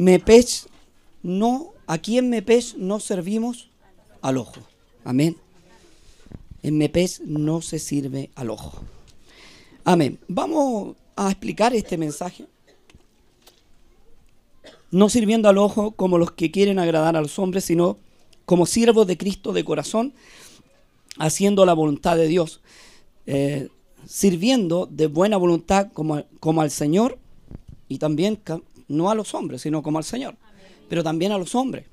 Mepech no, aquí en Mepech no servimos al ojo. Amén. En Mepech no se sirve al ojo. Amén. Vamos a explicar este mensaje. No sirviendo al ojo como los que quieren agradar a los hombres, sino como siervos de Cristo de corazón, haciendo la voluntad de Dios, eh, sirviendo de buena voluntad como, como al Señor y también no a los hombres, sino como al Señor, pero también a los hombres.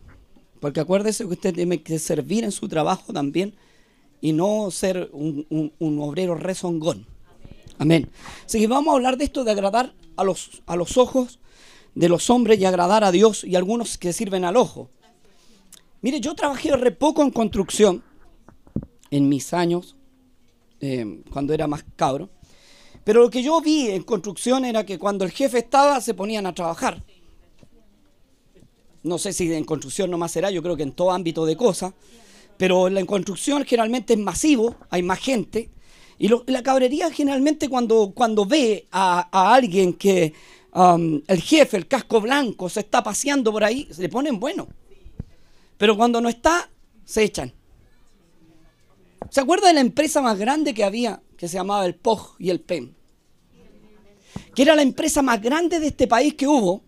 Porque acuérdese que usted tiene que servir en su trabajo también y no ser un, obrero rezongón. Amén. Así que vamos a hablar de esto de agradar a los, a los ojos de los hombres y agradar a Dios y algunos que sirven al ojo. Mire, yo trabajé re poco en construcción en mis años, eh, cuando era más cabro. Pero lo que yo vi en construcción era que cuando el jefe estaba se ponían a trabajar. No sé si en construcción nomás será, yo creo que en todo ámbito de cosas. Pero en construcción generalmente es masivo, hay más gente. Y la cabrería generalmente cuando, cuando ve a, alguien que um, el jefe, el casco blanco, se está paseando por ahí, se le ponen bueno. Pero cuando no está, se echan. ¿Se acuerda de la empresa más grande que había, que se llamaba el POG y el PEM? Que era la empresa más grande de este país que hubo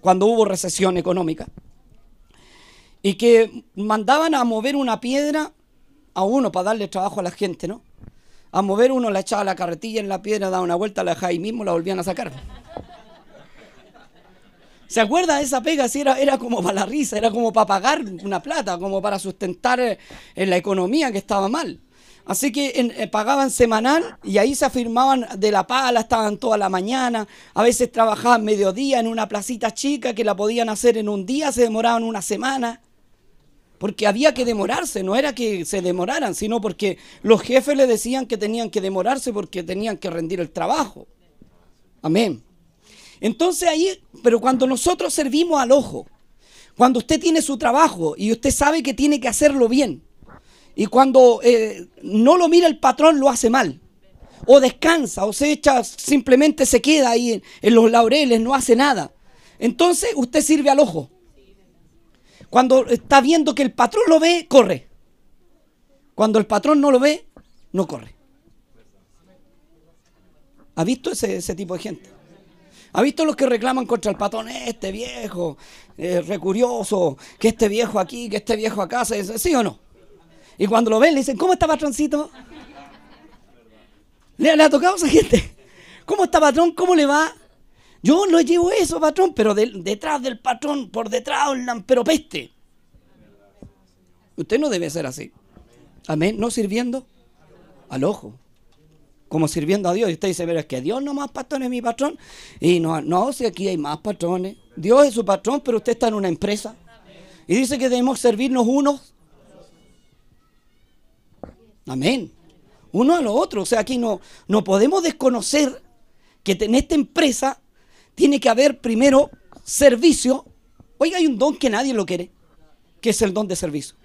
cuando hubo recesión económica. Y que mandaban a mover una piedra a uno para darle trabajo a la gente, ¿no? A mover uno, la echaba la carretilla en la piedra, daba una vuelta, la dejaba ahí mismo, la volvían a sacar. ¿Se acuerda de esa pega? Sí, era, era como para la risa, era como para pagar una plata, como para sustentar eh, en la economía que estaba mal. Así que eh, pagaban semanal y ahí se afirmaban de la pala, estaban toda la mañana, a veces trabajaban mediodía en una placita chica que la podían hacer en un día, se demoraban una semana. Porque había que demorarse, no era que se demoraran, sino porque los jefes le decían que tenían que demorarse porque tenían que rendir el trabajo. Amén. Entonces ahí, pero cuando nosotros servimos al ojo, cuando usted tiene su trabajo y usted sabe que tiene que hacerlo bien, y cuando eh, no lo mira el patrón lo hace mal, o descansa, o se echa, simplemente se queda ahí en, los laureles, no hace nada, entonces usted sirve al ojo. Cuando está viendo que el patrón lo ve, corre. Cuando el patrón no lo ve, no corre. ¿Ha visto ese, ese tipo de gente? ¿Ha visto los que reclaman contra el patón? Este viejo, eh, recurioso, que este viejo aquí, que este viejo acá, ¿sí o no? Y cuando lo ven le dicen, ¿cómo está patroncito? ¿Le, ha tocado a esa gente? ¿Cómo está patrón? ¿Cómo le va? Yo no llevo eso, patrón, pero detrás del patrón, por detrás, pero peste. Usted no debe ser así. Amén. No sirviendo al ojo como sirviendo a Dios. Y usted dice, pero es que Dios no más patrón es mi patrón. Y no, no, si aquí hay más patrones. Dios es su patrón, pero usted está en una empresa. Y dice que debemos servirnos unos. Amén. Uno a lo otro. O sea, aquí no, no podemos desconocer que en esta empresa tiene que haber primero servicio. Oiga, hay un don que nadie lo quiere, que es el don de servicio.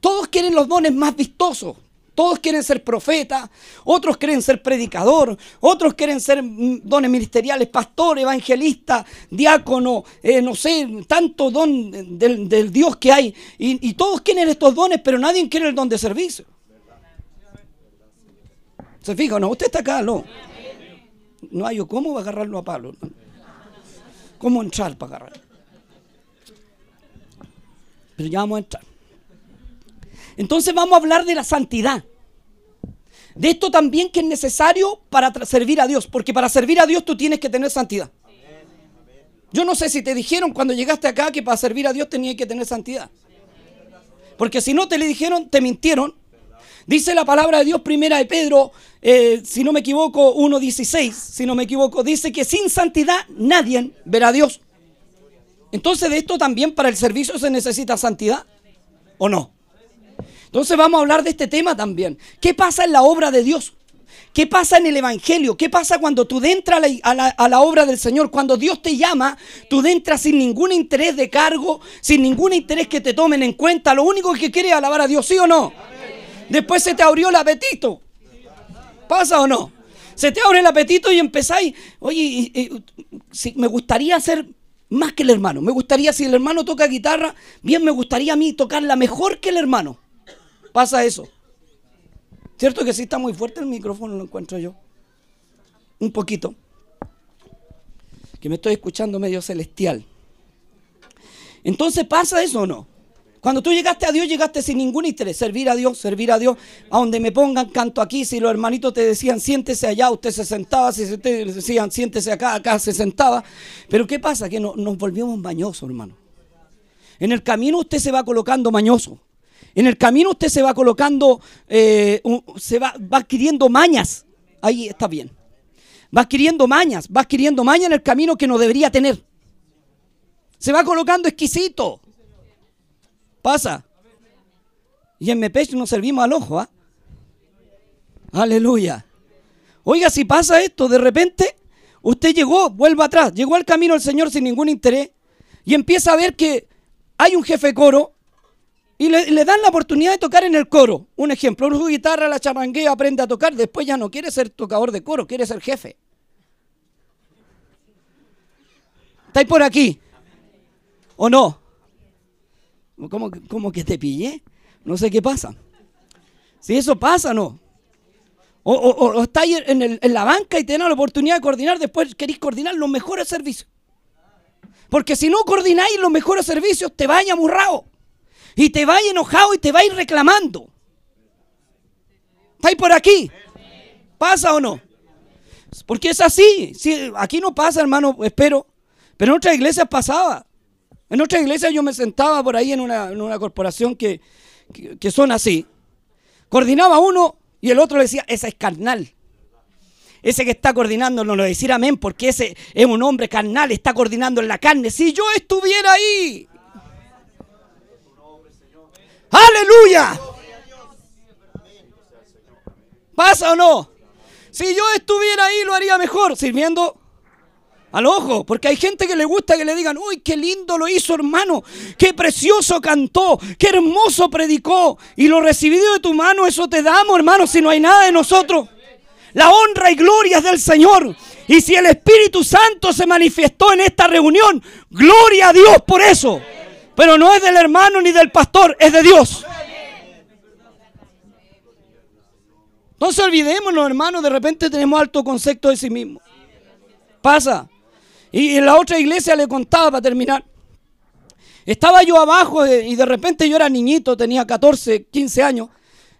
Todos quieren los dones más vistosos, todos quieren ser profeta, otros quieren ser predicador, otros quieren ser mm, dones ministeriales, pastor, evangelista, diácono, eh, no sé, tanto don del, Dios que hay. Y, todos quieren estos dones, pero nadie quiere el don de servicio. ¿Se fija no? Usted está acá, ¿no? No hay cómo va a agarrarlo a palo. ¿Cómo entrar para agarrar? Pero ya vamos a entrar. Entonces vamos a hablar de la santidad. De esto también que es necesario para servir a Dios, porque para servir a Dios tú tienes que tener santidad. Yo no sé si te dijeron cuando llegaste acá que para servir a Dios tenías que tener santidad. Porque si no te le dijeron, te mintieron. Dice la palabra de Dios primera de Pedro, eh, si no me equivoco, 1.16, si no me equivoco, dice que sin santidad nadie verá a Dios. Entonces de esto también para el servicio se necesita santidad, ¿o no? Entonces vamos a hablar de este tema también. ¿Qué pasa en la obra de Dios? ¿Qué pasa en el Evangelio? ¿Qué pasa cuando tú entras a la, a la, obra del Señor? Cuando Dios te llama, tú entras sin ningún interés de cargo, sin ningún interés que te tomen en cuenta. Lo único que quieres es alabar a Dios, ¿sí o no? Después se te abrió el apetito. ¿Pasa o no? Se te abre el apetito y empezáis, oye, si me gustaría ser más que el hermano. Me gustaría, si el hermano toca guitarra, bien me gustaría a mí tocarla mejor que el hermano. Pasa eso. ¿Cierto que sí está muy fuerte el micrófono, lo encuentro yo? Un poquito. Que me estoy escuchando medio celestial. Entonces pasa eso o no. Cuando tú llegaste a Dios, llegaste sin ningún interés. Servir a Dios, servir a Dios. A donde me pongan, canto aquí. Si los hermanitos te decían, siéntese allá, usted se sentaba. Si te decían, siéntese acá, acá se sentaba. Pero ¿qué pasa? Que nos volvimos mañosos, hermano. En el camino usted se va colocando mañoso. En el camino usted se va colocando, eh, se va, va adquiriendo mañas. Ahí está bien. Va adquiriendo mañas, va adquiriendo mañas en el camino que no debería tener. Se va colocando exquisito. Pasa. Y en Mepeche nos servimos al ojo, ¿ah? Aleluya. Oiga, si pasa esto, de repente usted llegó, vuelva atrás, llegó al camino del Señor sin ningún interés y empieza a ver que hay un jefe coro y le, dan la oportunidad de tocar en el coro. Un ejemplo, una guitarra, la chamanguea, aprende a tocar, después ya no quiere ser tocador de coro, quiere ser jefe. ¿Estáis por aquí? ¿O no? ¿Cómo, que te pillé? No sé qué pasa. Si eso pasa, no. O, o, estáis en, la banca y tenés la oportunidad de coordinar, después queréis coordinar los mejores servicios. Porque si no coordináis los mejores servicios, te vaya amurrado. Y te vais enojado y te vais reclamando. ¿Estáis por aquí? ¿Pasa o no? Porque es así. aquí no pasa, hermano, espero. Pero en otras iglesias pasaba. En otras iglesias yo me sentaba por ahí en una, corporación que, que, son así. Coordinaba uno y el otro decía, esa es carnal. Ese que está coordinando no lo decir amén porque ese es un hombre carnal, está coordinando en la carne. Si yo estuviera ahí. Aleluya. ¿Pasa o no? Si yo estuviera ahí lo haría mejor, sirviendo al ojo, porque hay gente que le gusta que le digan, uy, qué lindo lo hizo hermano, qué precioso cantó, qué hermoso predicó, y lo recibido de tu mano, eso te damos hermano, si no hay nada de nosotros. La honra y gloria es del Señor. Y si el Espíritu Santo se manifestó en esta reunión, gloria a Dios por eso. Pero no es del hermano ni del pastor, es de Dios. Entonces olvidémonos, hermanos, de repente tenemos alto concepto de sí mismo. Pasa. Y en la otra iglesia le contaba para terminar. Estaba yo abajo y de repente yo era niñito, tenía 14, 15 años.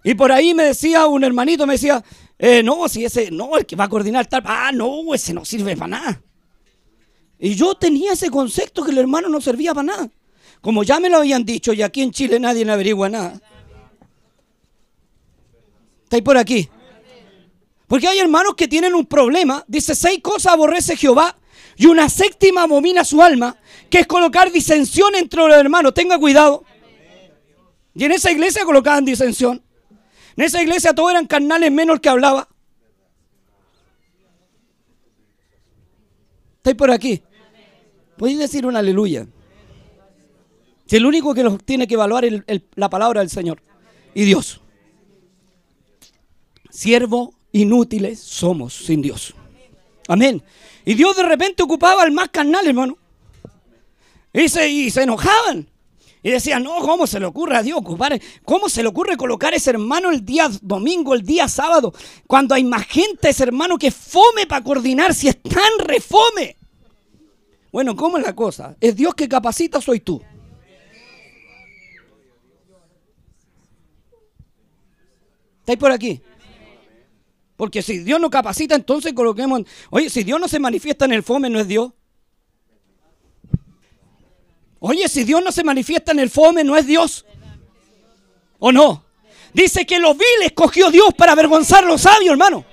Y por ahí me decía un hermanito, me decía, eh, no, si ese, no, el que va a coordinar tal, ah, no, ese no sirve para nada. Y yo tenía ese concepto que el hermano no servía para nada. Como ya me lo habían dicho y aquí en Chile nadie le averigua nada. ¿Estáis por aquí? Porque hay hermanos que tienen un problema. Dice, seis cosas aborrece Jehová y una séptima abomina su alma, que es colocar disensión entre los hermanos. Tenga cuidado. Y en esa iglesia colocaban disensión. En esa iglesia todos eran carnales menos el que hablaba. ¿Estáis por aquí? Podéis decir un aleluya. Si el único que nos tiene que evaluar es la palabra del Señor y Dios. Siervo inútiles somos sin Dios. Amén. Y Dios de repente ocupaba al más carnal, hermano. Y se, y se enojaban. Y decían, no, ¿cómo se le ocurre a Dios ocupar? ¿Cómo se le ocurre colocar ese hermano el día domingo, el día sábado? Cuando hay más gente, ese hermano que fome para coordinar, si es tan refome. Bueno, ¿cómo es la cosa? ¿Es Dios que capacita soy tú? ¿Estáis por aquí? Porque si Dios no capacita, entonces coloquemos... Oye, si Dios no se manifiesta en el fome, ¿no es Dios? Oye, si Dios no se manifiesta en el fome, ¿no es Dios? ¿O no? Dice que los viles cogió Dios para avergonzar a los sabios, hermano.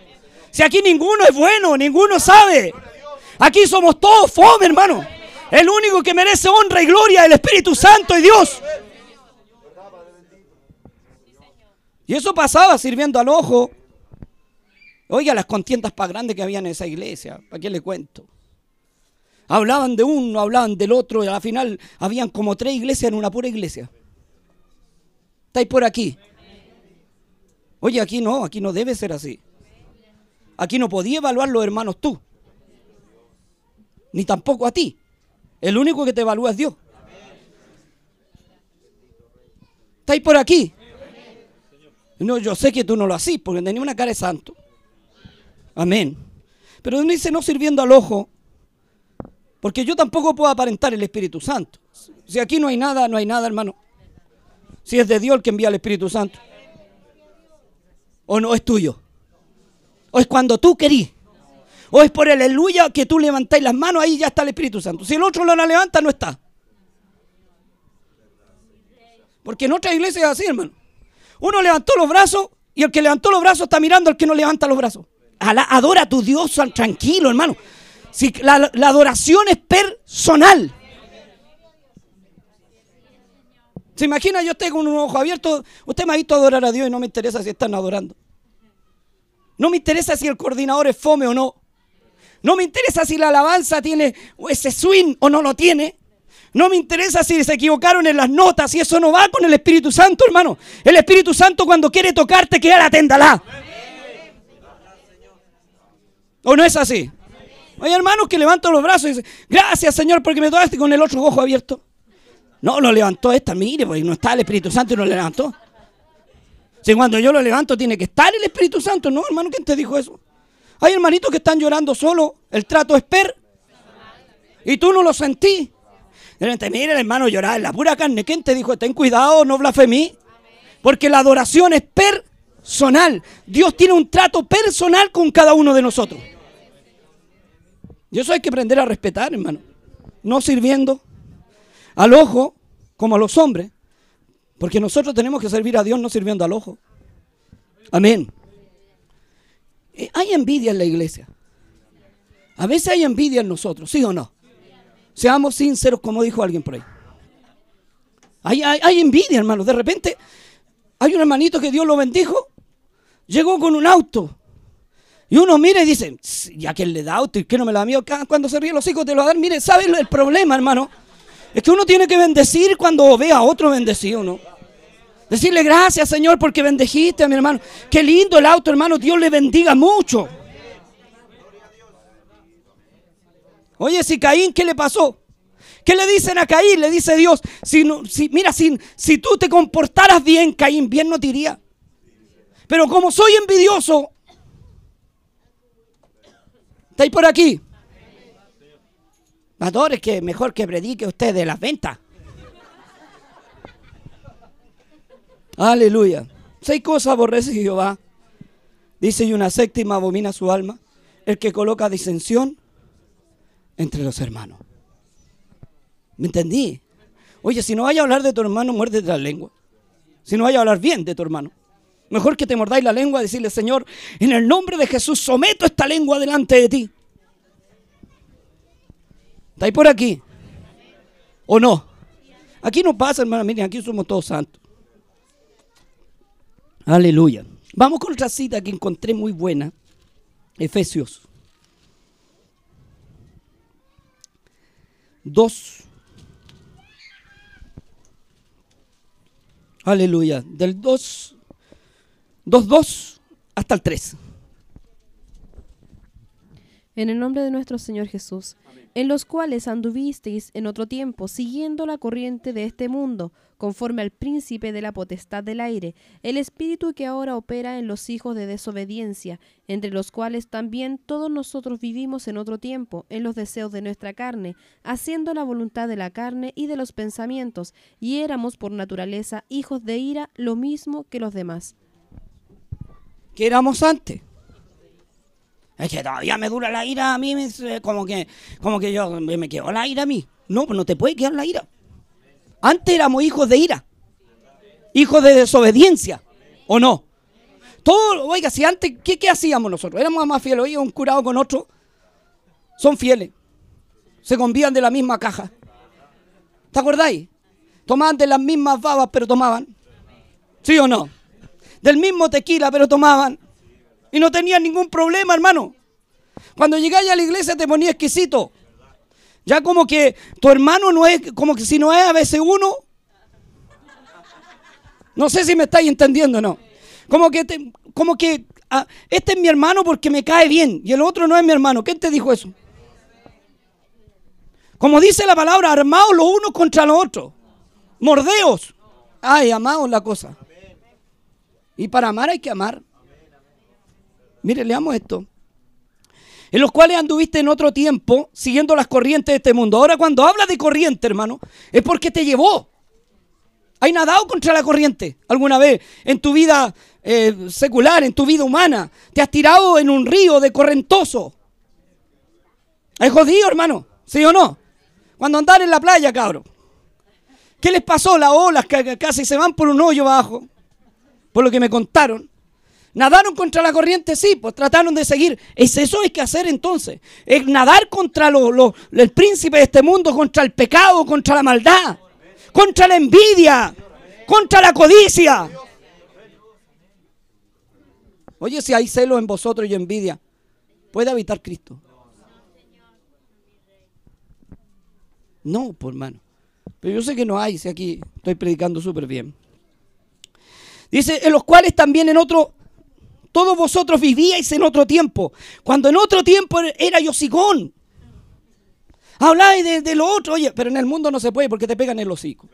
Si aquí ninguno es bueno, ninguno sabe. Aquí somos todos fome, hermano. El único que merece honra y gloria es el Espíritu Santo y Dios. Y eso pasaba sirviendo al ojo. Oiga, las contiendas para grandes que había en esa iglesia. ¿Para qué le cuento? Hablaban de uno, hablaban del otro, y al final habían como tres iglesias en una pura iglesia. ¿Estáis por aquí? Oye, aquí no, aquí no debe ser así. Aquí no podía evaluar los hermanos tú. Ni tampoco a ti. El único que te evalúa es Dios. ¿Estáis por aquí? No, yo sé que tú no lo hacís porque tenía una cara de santo. Amén. Pero no dice no sirviendo al ojo, porque yo tampoco puedo aparentar el Espíritu Santo. Si aquí no hay nada, no hay nada, hermano. Si es de Dios el que envía el Espíritu Santo. O no es tuyo. O es cuando tú querís. O es por el aleluya que tú levantáis las manos, ahí ya está el Espíritu Santo. Si el otro no la levanta, no está. Porque en otra iglesia es así, hermano. Uno levantó los brazos y el que levantó los brazos está mirando al que no levanta los brazos. Adora a tu Dios tranquilo, hermano. La, adoración es personal. ¿Se imagina yo estoy con un ojo abierto? Usted me ha visto adorar a Dios y no me interesa si están adorando. No me interesa si el coordinador es fome o no. No me interesa si la alabanza tiene ese swing o no lo tiene. No me interesa si se equivocaron en las notas, y eso no va con el Espíritu Santo, hermano. El Espíritu Santo cuando quiere tocarte, que la. ¿O no es así? Hay hermanos que levantan los brazos y dicen, gracias Señor porque me tocaste con el otro ojo abierto. No, lo levantó esta, mire, porque no está el Espíritu Santo y no lo levantó. Si cuando yo lo levanto tiene que estar el Espíritu Santo, no, hermano, ¿quién te dijo eso? Hay hermanitos que están llorando solo, el trato es per. Y tú no lo sentí. Repente, mire, hermano, llorar en la pura carne. ¿Quién te dijo? Ten cuidado, no blasfemí. Porque la adoración es personal. Dios tiene un trato personal con cada uno de nosotros. Y eso hay que aprender a respetar, hermano. No sirviendo al ojo como a los hombres. Porque nosotros tenemos que servir a Dios no sirviendo al ojo. Amén. Eh, hay envidia en la iglesia. A veces hay envidia en nosotros, ¿sí o no? Seamos sinceros, como dijo alguien por ahí. Hay, envidia, hermano. De repente, hay un hermanito que Dios lo bendijo, llegó con un auto. Y uno mira y dice, ya que le da auto y que no me la da cuando se ríe los hijos te lo dar. Mire, ¿sabes el problema, hermano? Es que uno tiene que bendecir cuando ve a otro bendecido, ¿no? Decirle gracias, Señor, porque bendejiste a mi hermano. Qué lindo el auto, hermano. Dios le bendiga mucho. Oye, si Caín, ¿qué le pasó? ¿Qué le dicen a Caín? Le dice Dios, si, si mira, si, si tú te comportaras bien, Caín, bien no te iría. Pero como soy envidioso, ¿estáis por aquí? es que mejor que predique usted de las ventas. Aleluya. Seis cosas aborrece Jehová. Dice, y una séptima abomina su alma. El que coloca disensión entre los hermanos. ¿Me entendí? Oye, si no vaya a hablar de tu hermano, muérdete la lengua. Si no vaya a hablar bien de tu hermano. Mejor que te mordáis la lengua y decirle, Señor, en el nombre de Jesús someto esta lengua delante de ti. ¿Estáis por aquí? ¿O no? Aquí no pasa, hermano. Miren, aquí somos todos santos. Aleluya. Vamos con otra cita que encontré muy buena. Efesios 2. Aleluya. Del 2, 2, 2 hasta el 3. En el nombre de nuestro Señor Jesús, en los cuales anduvisteis en otro tiempo, siguiendo la corriente de este mundo, conforme al príncipe de la potestad del aire, el espíritu que ahora opera en los hijos de desobediencia, entre los cuales también todos nosotros vivimos en otro tiempo, en los deseos de nuestra carne, haciendo la voluntad de la carne y de los pensamientos, y éramos por naturaleza hijos de ira, lo mismo que los demás. ¿Qué éramos antes? Es que todavía me dura la ira a mí, como que, como que yo me quedo la ira a mí. No, pues no te puede quedar la ira. Antes éramos hijos de ira, hijos de desobediencia, ¿o no? Todo, oiga, si antes, ¿qué, hacíamos nosotros? Éramos más fieles, oye, un curado con otro, son fieles, se convían de la misma caja. ¿Te acordáis? Tomaban de las mismas babas, pero tomaban. ¿Sí o no? Del mismo tequila, pero tomaban. Y no tenían ningún problema, hermano. Cuando llegáis a la iglesia te ponía exquisito. Ya como que tu hermano no es, como que si no es a veces uno. No sé si me estáis entendiendo o no. Como que, como que ah, este es mi hermano porque me cae bien y el otro no es mi hermano. ¿Quién te dijo eso? Como dice la palabra, armados los unos contra los otros. Mordeos. Ay, amados la cosa. Y para amar hay que amar. Mire, leamos esto. En los cuales anduviste en otro tiempo siguiendo las corrientes de este mundo. Ahora cuando habla de corriente, hermano, es porque te llevó. ¿Hay nadado contra la corriente alguna vez en tu vida eh, secular, en tu vida humana? ¿Te has tirado en un río de correntoso? ¿Es jodido, hermano? ¿Sí o no? Cuando andan en la playa, cabrón. ¿Qué les pasó? Las olas que casi se van por un hoyo abajo. Por lo que me contaron. ¿Nadaron contra la corriente? Sí, pues trataron de seguir. Es eso hay que hacer entonces. Es nadar contra el príncipe de este mundo, contra el pecado, contra la maldad contra la envidia, contra la codicia. Oye, si hay celo en vosotros y envidia, ¿puede habitar Cristo? No, por pues, hermano. Pero yo sé que no hay, si aquí estoy predicando súper bien. Dice, en los cuales también en otro, todos vosotros vivíais en otro tiempo, cuando en otro tiempo era yo sigón, Habláis de, de, lo otro, oye, pero en el mundo no se puede porque te pegan el hocico.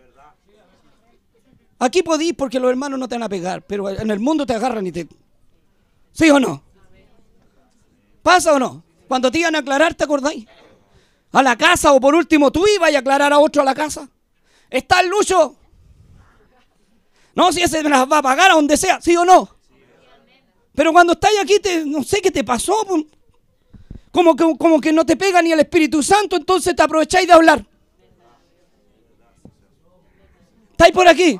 Aquí podís porque los hermanos no te van a pegar, pero en el mundo te agarran y te... ¿Sí o no? ¿Pasa o no? Cuando te iban a aclarar, ¿te acordáis? A la casa o por último tú ibas a aclarar a otro a la casa. ¿Está el lucho? No, si ese me las va a pagar a donde sea, ¿sí o no? Pero cuando estáis aquí, te, no sé qué te pasó como que, como que no te pega ni el Espíritu Santo, entonces te aprovecháis de hablar. ¿Estáis por aquí?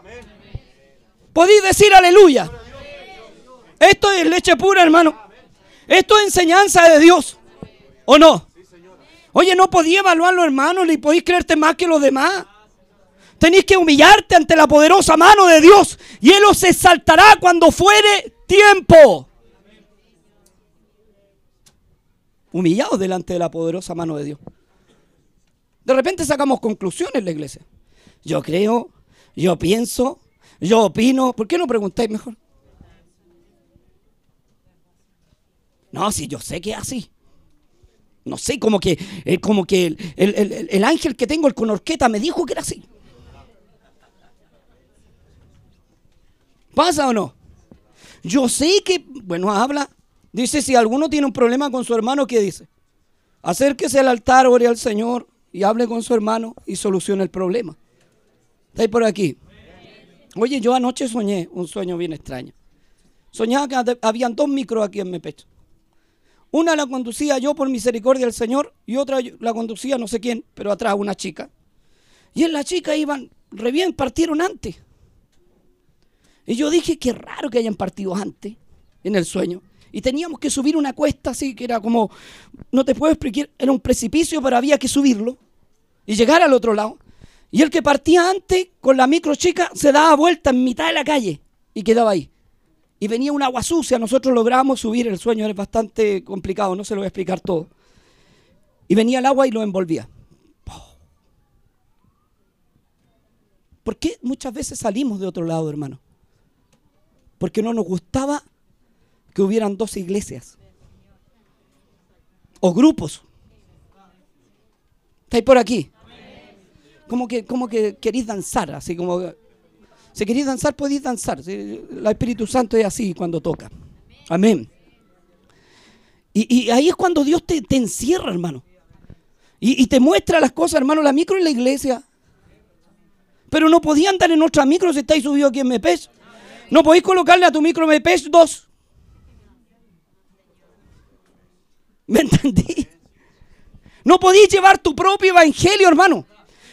Podéis decir aleluya. Esto es leche pura, hermano. Esto es enseñanza de Dios. ¿O no? Oye, no podía evaluarlo, hermano, ni podéis creerte más que los demás. Tenéis que humillarte ante la poderosa mano de Dios y Él os exaltará cuando fuere tiempo. humillados delante de la poderosa mano de Dios. De repente sacamos conclusiones en la iglesia. Yo creo, yo pienso, yo opino. ¿Por qué no preguntáis mejor? No, si yo sé que es así. No sé, como que, eh, como que el, el, ángel que tengo, el con orqueta, me dijo que era así. ¿Pasa o no? Yo sé que, bueno, habla Dice, si alguno tiene un problema con su hermano, ¿qué dice? Acérquese al altar, ore al Señor y hable con su hermano y solucione el problema. ¿Estáis por aquí? Oye, yo anoche soñé un sueño bien extraño. Soñaba que habían dos micros aquí en mi pecho. Una la conducía yo por misericordia del Señor y otra la conducía no sé quién, pero atrás una chica. Y en la chica iban re bien, partieron antes. Y yo dije, qué raro que hayan partido antes en el sueño y teníamos que subir una cuesta así, que era como, no te puedo explicar, era un precipicio, pero había que subirlo y llegar al otro lado. Y el que partía antes con la micro chica se daba vuelta en mitad de la calle y quedaba ahí. Y venía un agua sucia, nosotros logramos subir, el sueño era bastante complicado, no se lo voy a explicar todo. Y venía el agua y lo envolvía. ¿Por qué muchas veces salimos de otro lado, hermano? Porque no nos gustaba que hubieran dos iglesias o grupos. ¿Estáis por aquí? Como que, como que queréis danzar, así como... Si queréis danzar, podéis danzar. El Espíritu Santo es así cuando toca. Amén. Y, ahí es cuando Dios te, encierra, hermano. Y, te muestra las cosas, hermano. La micro en la iglesia. Pero no podía andar en otra micro si estáis subidos aquí en MEPES. No podéis colocarle a tu micro MEPES dos. ¿Me entendí? No podís llevar tu propio evangelio, hermano.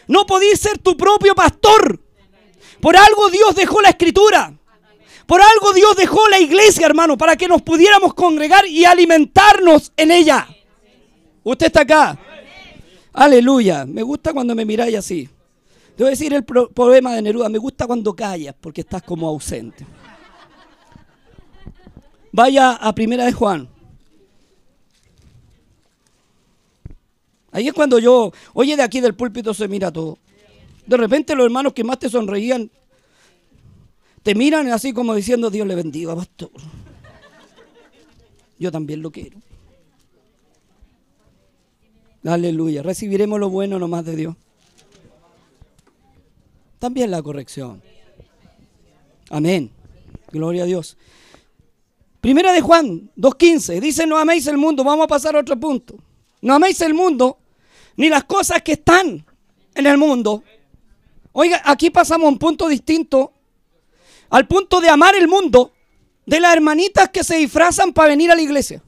No podís ser tu propio pastor. Por algo Dios dejó la escritura. Por algo Dios dejó la iglesia, hermano, para que nos pudiéramos congregar y alimentarnos en ella. Usted está acá. Aleluya. Me gusta cuando me miráis así. A decir el problema de Neruda. Me gusta cuando callas porque estás como ausente. Vaya a Primera de Juan. Ahí es cuando yo, oye, de aquí del púlpito se mira todo. De repente los hermanos que más te sonreían, te miran así como diciendo, Dios le bendiga, pastor. Yo también lo quiero. Aleluya. Recibiremos lo bueno nomás de Dios. También la corrección. Amén. Gloria a Dios. Primera de Juan 2.15. Dice, no améis el mundo. Vamos a pasar a otro punto. No améis el mundo, ni las cosas que están en el mundo. Oiga, aquí pasamos a un punto distinto. Al punto de amar el mundo de las hermanitas que se disfrazan para venir a la iglesia.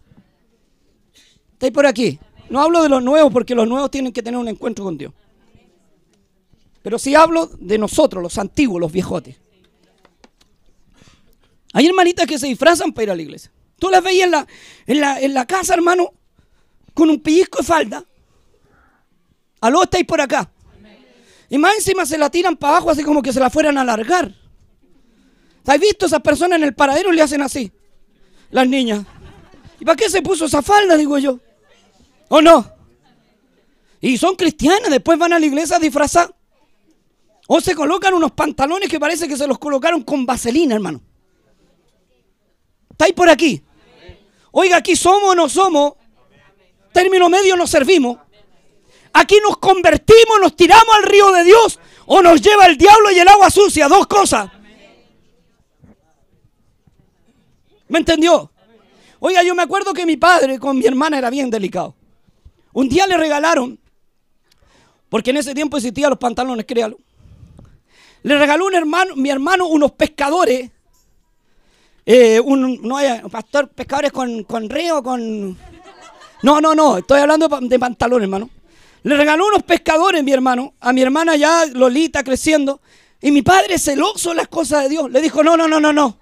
¿Estáis por aquí? No hablo de los nuevos porque los nuevos tienen que tener un encuentro con Dios. Pero sí hablo de nosotros, los antiguos, los viejotes. Hay hermanitas que se disfrazan para ir a la iglesia. Tú las veías en la, en la, en la casa, hermano, con un pellizco de falda. Aló, estáis por acá. Y más encima se la tiran para abajo así como que se la fueran a alargar. ¿Has visto esas personas en el paradero le hacen así? Las niñas. ¿Y para qué se puso esa falda, digo yo? ¿O no? Y son cristianas, después van a la iglesia a disfrazar. O se colocan unos pantalones que parece que se los colocaron con vaselina, hermano. ¿Estáis por aquí? Oiga, aquí somos o no somos. Término medio nos servimos. Aquí nos convertimos, nos tiramos al río de Dios o nos lleva el diablo y el agua sucia. Dos cosas. ¿Me entendió? Oiga, yo me acuerdo que mi padre con mi hermana era bien delicado. Un día le regalaron, porque en ese tiempo existían los pantalones, créalo. Le regaló un hermano, mi hermano unos pescadores. Eh, un, no hay pastor, pescadores con, con río, con. No, no, no, estoy hablando de pantalones, hermano. Le regaló unos pescadores, mi hermano, a mi hermana ya, Lolita, creciendo. Y mi padre, celoso las cosas de Dios, le dijo: No, no, no, no, no.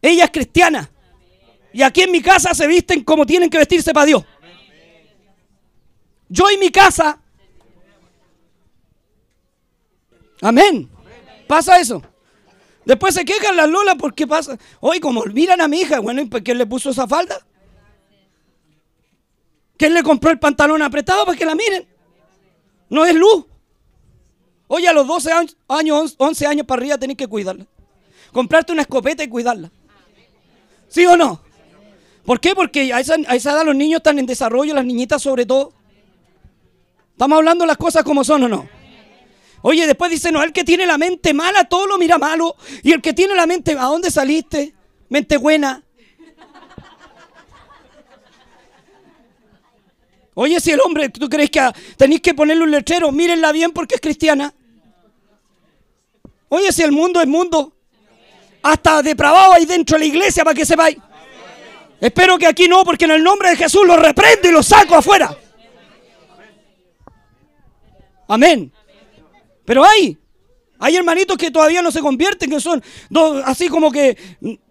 Ella es cristiana. Y aquí en mi casa se visten como tienen que vestirse para Dios. Yo y mi casa. Amén. Pasa eso. Después se quejan las lolas porque pasa. Hoy como miran a mi hija, bueno, ¿y qué le puso esa falda? ¿Quién le compró el pantalón apretado para que la miren? No es luz. Oye, a los 12 años, 11 años para arriba tenés que cuidarla. Comprarte una escopeta y cuidarla. ¿Sí o no? ¿Por qué? Porque a esa, a esa edad los niños están en desarrollo, las niñitas sobre todo. ¿Estamos hablando las cosas como son o no? Oye, después dice, no, el que tiene la mente mala, todo lo mira malo. Y el que tiene la mente, ¿a dónde saliste? Mente buena. Oye, si el hombre, ¿tú crees que tenéis que ponerle un letrero? Mírenla bien porque es cristiana. Oye, si el mundo es mundo. Hasta depravado ahí dentro de la iglesia para que sepáis. Espero que aquí no, porque en el nombre de Jesús lo reprendo y lo saco afuera. Amén. Pero hay, hay hermanitos que todavía no se convierten, que son dos, así como que,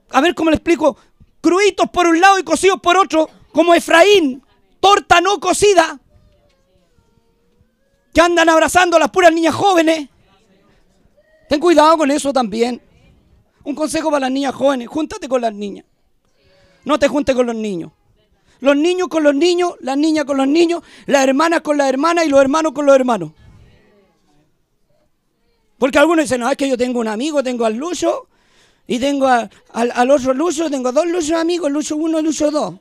a ver cómo le explico, cruitos por un lado y cocidos por otro, como Efraín, torta no cocida, que andan abrazando a las puras niñas jóvenes. Ten cuidado con eso también. Un consejo para las niñas jóvenes, júntate con las niñas. No te juntes con los niños. Los niños con los niños, las niñas con los niños, las hermanas con las hermanas y los hermanos con los hermanos. Porque algunos dicen, no, es que yo tengo un amigo, tengo al Lucho y tengo al, al, otro Lucho, tengo dos Luchos amigos, Lucho uno y Lucho dos.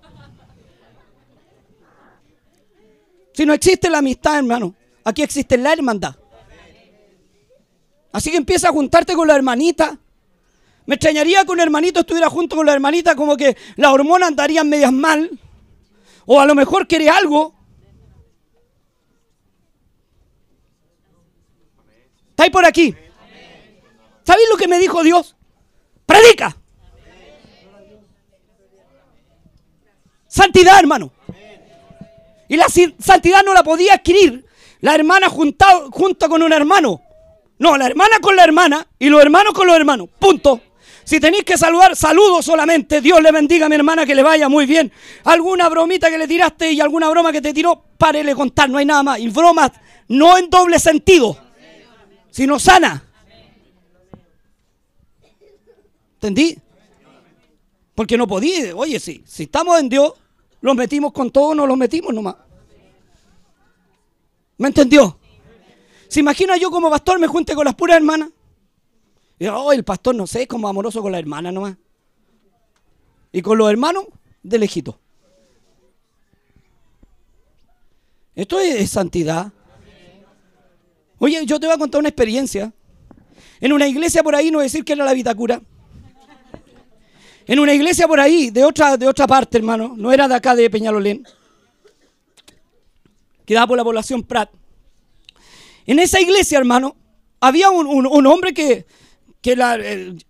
Si no existe la amistad, hermano, aquí existe la hermandad. Así que empieza a juntarte con la hermanita. Me extrañaría que un hermanito estuviera junto con la hermanita como que las hormonas andarían medias mal. O a lo mejor quiere algo. ¿Estáis por aquí? ¿Sabéis lo que me dijo Dios? Predica. Santidad, hermano. Y la santidad no la podía adquirir la hermana junto con un hermano. No, la hermana con la hermana y los hermanos con los hermanos. Punto. Si tenéis que saludar, saludo solamente. Dios le bendiga a mi hermana, que le vaya muy bien. Alguna bromita que le tiraste y alguna broma que te tiró, párele contar, no hay nada más. Y bromas no en doble sentido, sino sana. ¿Entendí? Porque no podía. Oye, sí, si estamos en Dios, los metimos con todo, no los metimos nomás. ¿Me entendió? ¿Se imagina yo como pastor me junte con las puras hermanas? Y oh, el pastor no sé, es como amoroso con la hermana nomás. Y con los hermanos, de lejito. Esto es, santidad. Oye, yo te voy a contar una experiencia. En una iglesia por ahí, no decir que era la Vitacura. En una iglesia por ahí, de otra, de otra parte, hermano, no era de acá de Peñalolén, quedaba por la población Prat. En esa iglesia, hermano, había un, hombre que, que la,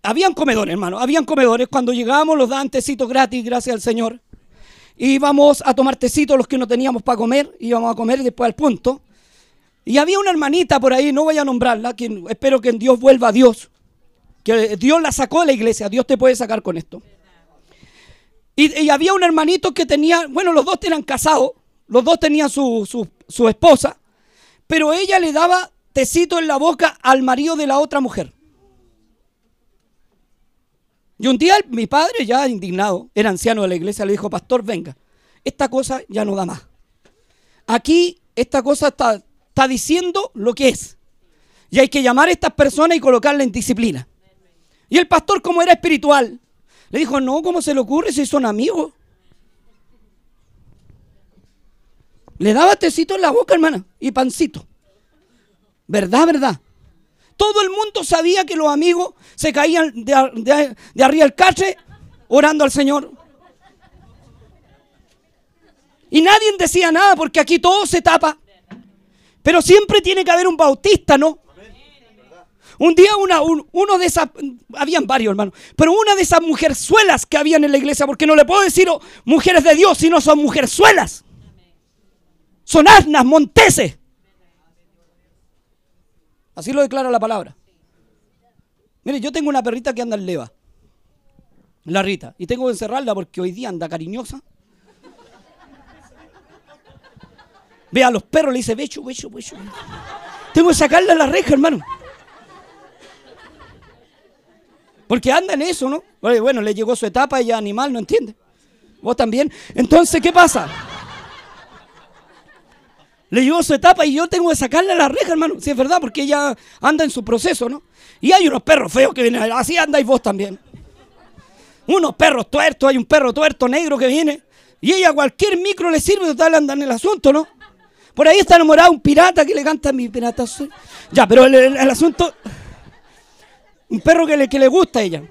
habían comedores, hermano, habían comedores. Cuando llegábamos los daban tecitos gratis, gracias al Señor. Íbamos a tomar tecitos los que no teníamos para comer, íbamos a comer después al punto. Y había una hermanita por ahí, no voy a nombrarla, que espero que en Dios vuelva a Dios. Que Dios la sacó de la iglesia, Dios te puede sacar con esto. Y, había un hermanito que tenía, bueno, los dos eran casados, los dos tenían su, su, su esposa, pero ella le daba tecito en la boca al marido de la otra mujer. Y un día mi padre, ya indignado, era anciano de la iglesia, le dijo, pastor, venga, esta cosa ya no da más. Aquí esta cosa está, está diciendo lo que es. Y hay que llamar a estas personas y colocarla en disciplina. Y el pastor, como era espiritual, le dijo, no, ¿cómo se le ocurre si son amigos? Le daba tecito en la boca, hermana, y pancito. ¿Verdad, verdad? Todo el mundo sabía que los amigos se caían de, arriba del cache orando al Señor. Y nadie decía nada porque aquí todo se tapa. Pero siempre tiene que haber un bautista, ¿no? Un día una, uno de esas, habían varios hermanos, pero una de esas mujerzuelas que habían en la iglesia, porque no le puedo decir oh, mujeres de Dios, sino son mujerzuelas. Son asnas, monteses. Así lo declara la palabra. Mire, yo tengo una perrita que anda en leva. La Rita. Y tengo que encerrarla porque hoy día anda cariñosa. Ve a los perros, le dice, becho, becho, becho. Tengo que sacarla a la reja, hermano. Porque anda en eso, ¿no? Bueno, le llegó su etapa y ya animal, ¿no entiende? Vos también. Entonces, ¿qué pasa? le llevó su etapa y yo tengo que sacarle a la reja, hermano. Si es verdad, porque ella anda en su proceso, ¿no? Y hay unos perros feos que vienen, así andáis vos también. Unos perros tuertos, hay un perro tuerto negro que viene. Y ella cualquier micro le sirve, total anda en el asunto, ¿no? Por ahí está enamorado un pirata que le canta a mi pirata. Ya, pero el, asunto. Un perro que le, que le gusta a ella.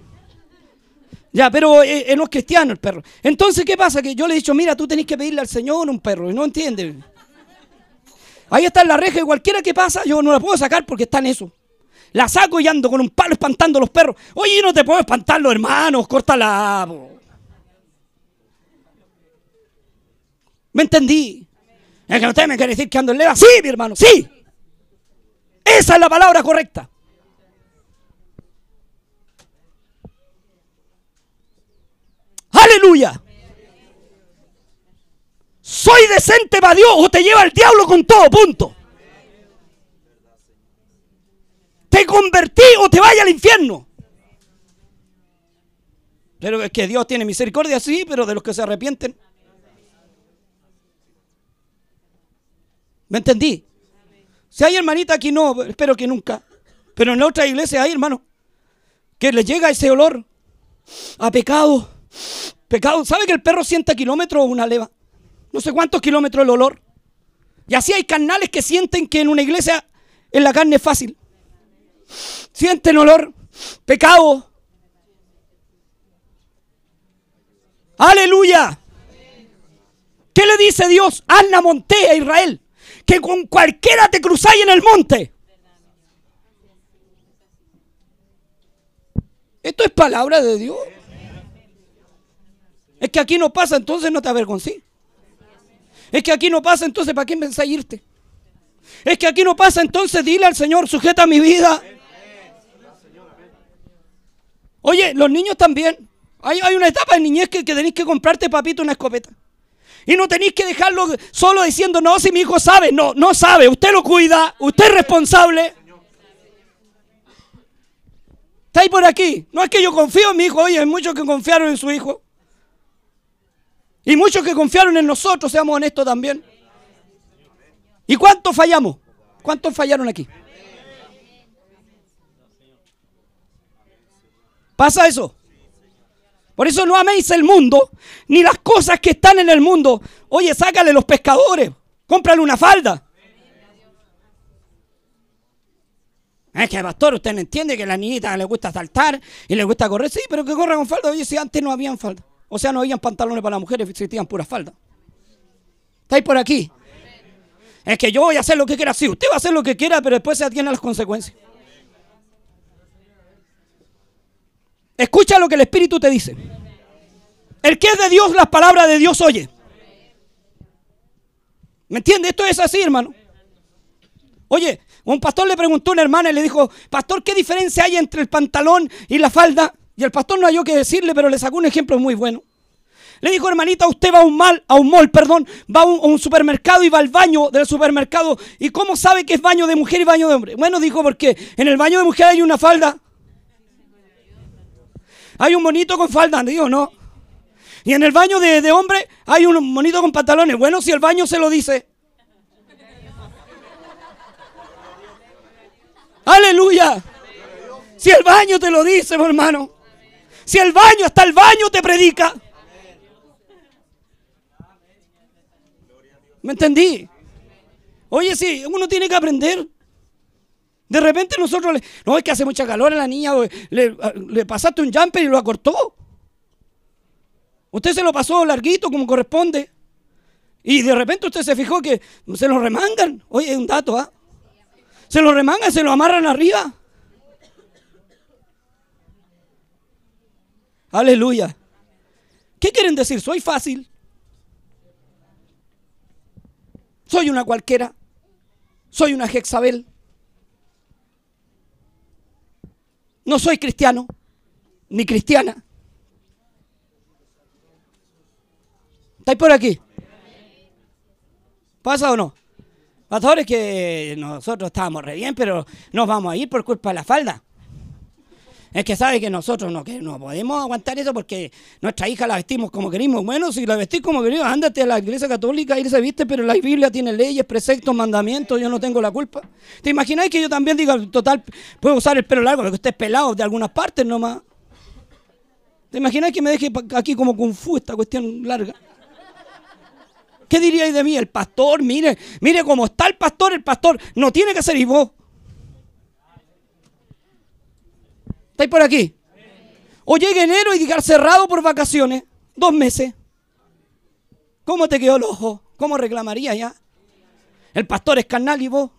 Ya, pero eh, eh, no es cristiano el perro. Entonces, ¿qué pasa? Que yo le he dicho, mira, tú tenés que pedirle al Señor un perro. Y no entiende. Ahí está en la reja y cualquiera que pasa, yo no la puedo sacar porque está en eso. La saco y ando con un palo espantando a los perros. Oye, no te puedo espantar los hermanos, córtala. ¿Me entendí? Es que usted me quiere decir que ando en leva. Sí, mi hermano, sí. Esa es la palabra correcta. Aleluya soy decente para Dios o te lleva el diablo con todo, punto. Te convertí o te vaya al infierno. Pero es que Dios tiene misericordia, sí, pero de los que se arrepienten. ¿Me entendí? Si hay hermanita aquí, no, espero que nunca. Pero en otra iglesia hay, hermano, que le llega ese olor a pecado. Pecado. ¿Sabe que el perro sienta kilómetros o una leva? no sé cuántos kilómetros el olor. Y así hay carnales que sienten que en una iglesia en la carne es fácil. Sienten olor, pecado. Aleluya. ¿Qué le dice Dios? Haz la monte a Israel. Que con cualquiera te cruzáis en el monte. Esto es palabra de Dios. Es que aquí no pasa, entonces no te avergoncí. Es que aquí no pasa, entonces ¿para qué pensáis irte? Es que aquí no pasa, entonces dile al Señor, sujeta mi vida. Oye, los niños también. Hay, una etapa de niñez que, tenéis que comprarte, papito, una escopeta. Y no tenéis que dejarlo solo diciendo, no, si mi hijo sabe. No, no sabe. Usted lo cuida. Usted es responsable. ¿Estáis por aquí? No es que yo confío en mi hijo. Oye, hay muchos que confiaron en su hijo. Y muchos que confiaron en nosotros, seamos honestos también. ¿Y cuántos fallamos? ¿Cuántos fallaron aquí? ¿Pasa eso? Por eso no améis el mundo, ni las cosas que están en el mundo. Oye, sácale los pescadores. Cómprale una falda. Es que, pastor, usted no entiende que a la niñita le gusta saltar y le gusta correr. Sí, pero que corra con falda. Oye, si antes no habían falda. O sea, no habían pantalones para las mujeres, existían puras faldas. ¿Estáis por aquí? Es que yo voy a hacer lo que quiera. Sí, usted va a hacer lo que quiera, pero después se atiene a las consecuencias. Escucha lo que el Espíritu te dice. El que es de Dios, las palabras de Dios oye. ¿Me entiende? Esto es así, hermano. Oye, un pastor le preguntó a una hermana y le dijo, pastor, ¿qué diferencia hay entre el pantalón y la falda? Y el pastor no halló que decirle, pero le sacó un ejemplo muy bueno. Le dijo, hermanita, usted va a un mal, a un mall, perdón, va a un, a un, supermercado y va al baño del supermercado. ¿Y cómo sabe que es baño de mujer y baño de hombre? Bueno, dijo, porque en el baño de mujer hay una falda. Hay un monito con falda, digo, no. Y en el baño de, de hombre hay un monito con pantalones. Bueno, si el baño se lo dice. Aleluya. Si el baño te lo dice, hermano. Si el baño, hasta el baño te predica. ¿Me entendí? Oye, sí, uno tiene que aprender. De repente nosotros, le, no, es que hace mucha calor a la niña, le, le pasaste un jumper y lo acortó. Usted se lo pasó larguito como corresponde. Y de repente usted se fijó que se lo remangan. Oye, un dato, ¿ah? Se lo remangan, se lo amarran arriba. Aleluya. ¿Qué quieren decir? Soy fácil. Soy una cualquiera. Soy una Jezabel. No soy cristiano, ni cristiana. ¿Estáis por aquí? ¿Pasa o no? Pastores que nosotros estábamos re bien, pero nos vamos a ir por culpa de la falda. Es que sabe que nosotros no, que no podemos aguantar eso porque nuestra hija la vestimos como queremos. Bueno, si la vestís como queremos, ándate a la iglesia católica, y se viste, pero la Biblia tiene leyes, preceptos, mandamientos, yo no tengo la culpa. ¿Te imagináis que yo también diga, total, puedo usar el pelo largo porque usted es pelado de algunas partes nomás? ¿Te imagináis que me deje aquí como kung fu esta cuestión larga? ¿Qué diríais de mí? El pastor, mire, mire cómo está el pastor, el pastor no tiene que ser y vos. ¿Estáis por aquí? O llega enero y llegar cerrado por vacaciones, dos meses. ¿Cómo te quedó el ojo? ¿Cómo reclamaría ya? El pastor es carnal y vos.